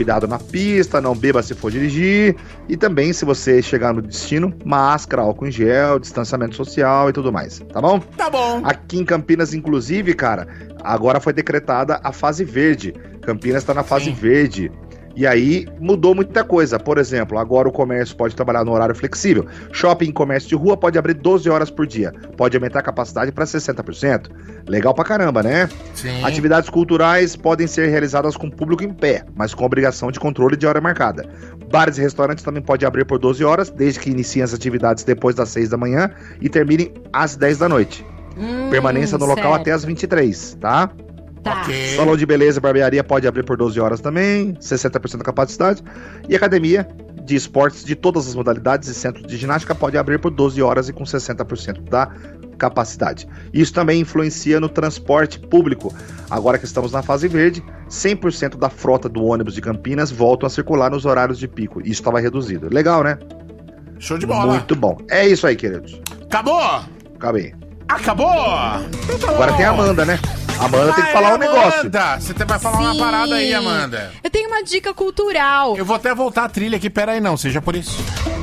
Cuidado na pista, não beba se for dirigir. E também, se você chegar no destino, máscara, álcool em gel, distanciamento social e tudo mais, tá bom? Tá bom. Aqui em Campinas, inclusive, cara, agora foi decretada a fase verde. Campinas tá na fase verde. E aí mudou muita coisa. Por exemplo, agora o comércio pode trabalhar no horário flexível. Shopping e comércio de rua pode abrir 12 horas por dia. Pode aumentar a capacidade para 60%. Legal pra caramba, né? Sim. Atividades culturais podem ser realizadas com público em pé, mas com obrigação de controle de hora marcada. Bares e restaurantes também podem abrir por 12 horas, desde que iniciem as atividades depois das 6 da manhã e terminem às 10 da noite. Permanência no local sério. até às 23, tá? Tá. Salão de beleza e barbearia pode abrir por 12 horas também, 60% da capacidade. E academia de esportes de todas as modalidades e centro de ginástica pode abrir por 12 horas e com 60% da capacidade. Isso também influencia no transporte público. Agora que estamos na fase verde, 100% da frota do ônibus de Campinas voltam a circular nos horários de pico. Isso estava reduzido. Legal, né? Show de bola. Muito bom. É isso aí, queridos. Acabou? Acabei. Acabou? Então Agora tem a Amanda, né? A Amanda tem que Ah, falar é, um negócio. Amanda, você vai falar uma Sim. parada aí, Amanda. Eu tenho uma dica cultural. Eu vou até voltar a trilha aqui, pera aí não, seja por isso.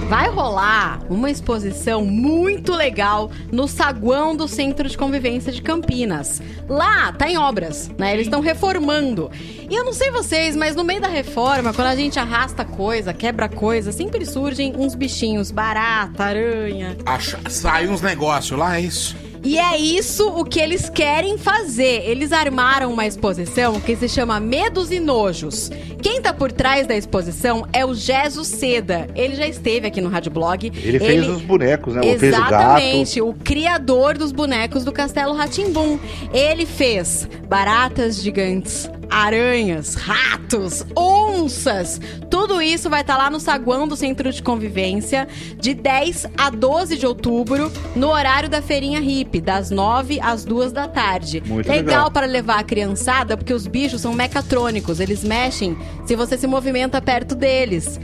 Vai rolar uma exposição muito legal no saguão do Centro de Convivência de Campinas. Lá tá em obras, né? Eles estão reformando. E eu não sei vocês, mas no meio da reforma, quando a gente arrasta coisa, quebra coisa, sempre surgem uns bichinhos, barata, aranha. Acha, sai uns negócios lá, é isso. E é isso o que eles querem fazer. Eles armaram uma exposição que se chama Medos e Nojos. Quem tá por trás da exposição é o Jesus Seda. Ele já esteve aqui no Rádio Blog. Ele fez os bonecos, né? Ele fez o. Exatamente, o criador dos bonecos do Castelo Ratimbum. Ele fez baratas gigantes, aranhas, ratos, onças. Tudo isso vai estar lá no saguão do Centro de Convivência de 10 a 12 de outubro, no horário da feirinha hippie, das 9 às 2 da tarde. Muito legal legal. para levar a criançada, porque os bichos são mecatrônicos, eles mexem se você se movimenta perto deles.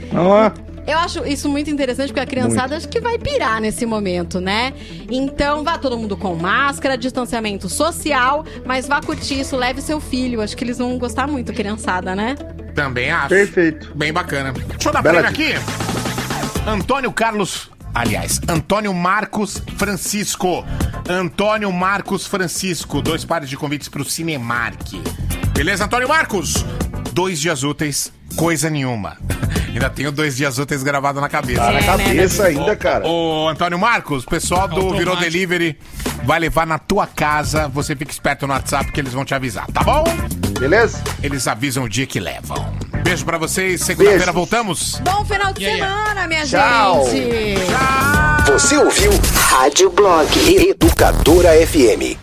Eu acho isso muito interessante, porque a criançada acho que vai pirar nesse momento, né? Então, vá todo mundo com máscara, distanciamento social, mas vá curtir isso, leve seu filho. Acho que eles vão gostar muito, criançada, né? Também acho. Perfeito. Bem bacana. Deixa eu dar Bela prêmio aqui. Antônio Carlos. Aliás, Antônio Marcos Francisco. Antônio Marcos Francisco. Dois pares de convites pro Cinemark. Beleza, Antônio Marcos? Dois dias úteis, coisa nenhuma. Ainda tenho dois dias úteis gravado na cabeça. Tá na cabeça ainda, cara. Ô, Antônio Marcos, o pessoal do Automático. Virou Delivery vai levar na tua casa. Você fica esperto no WhatsApp que eles vão te avisar, tá bom? Beleza? Eles avisam o dia que levam. Beijo pra vocês. Segunda-feira voltamos. Bom final de Yeah, yeah. semana, minha Tchau. gente! Você ouviu Rádio Blog Educadora FM.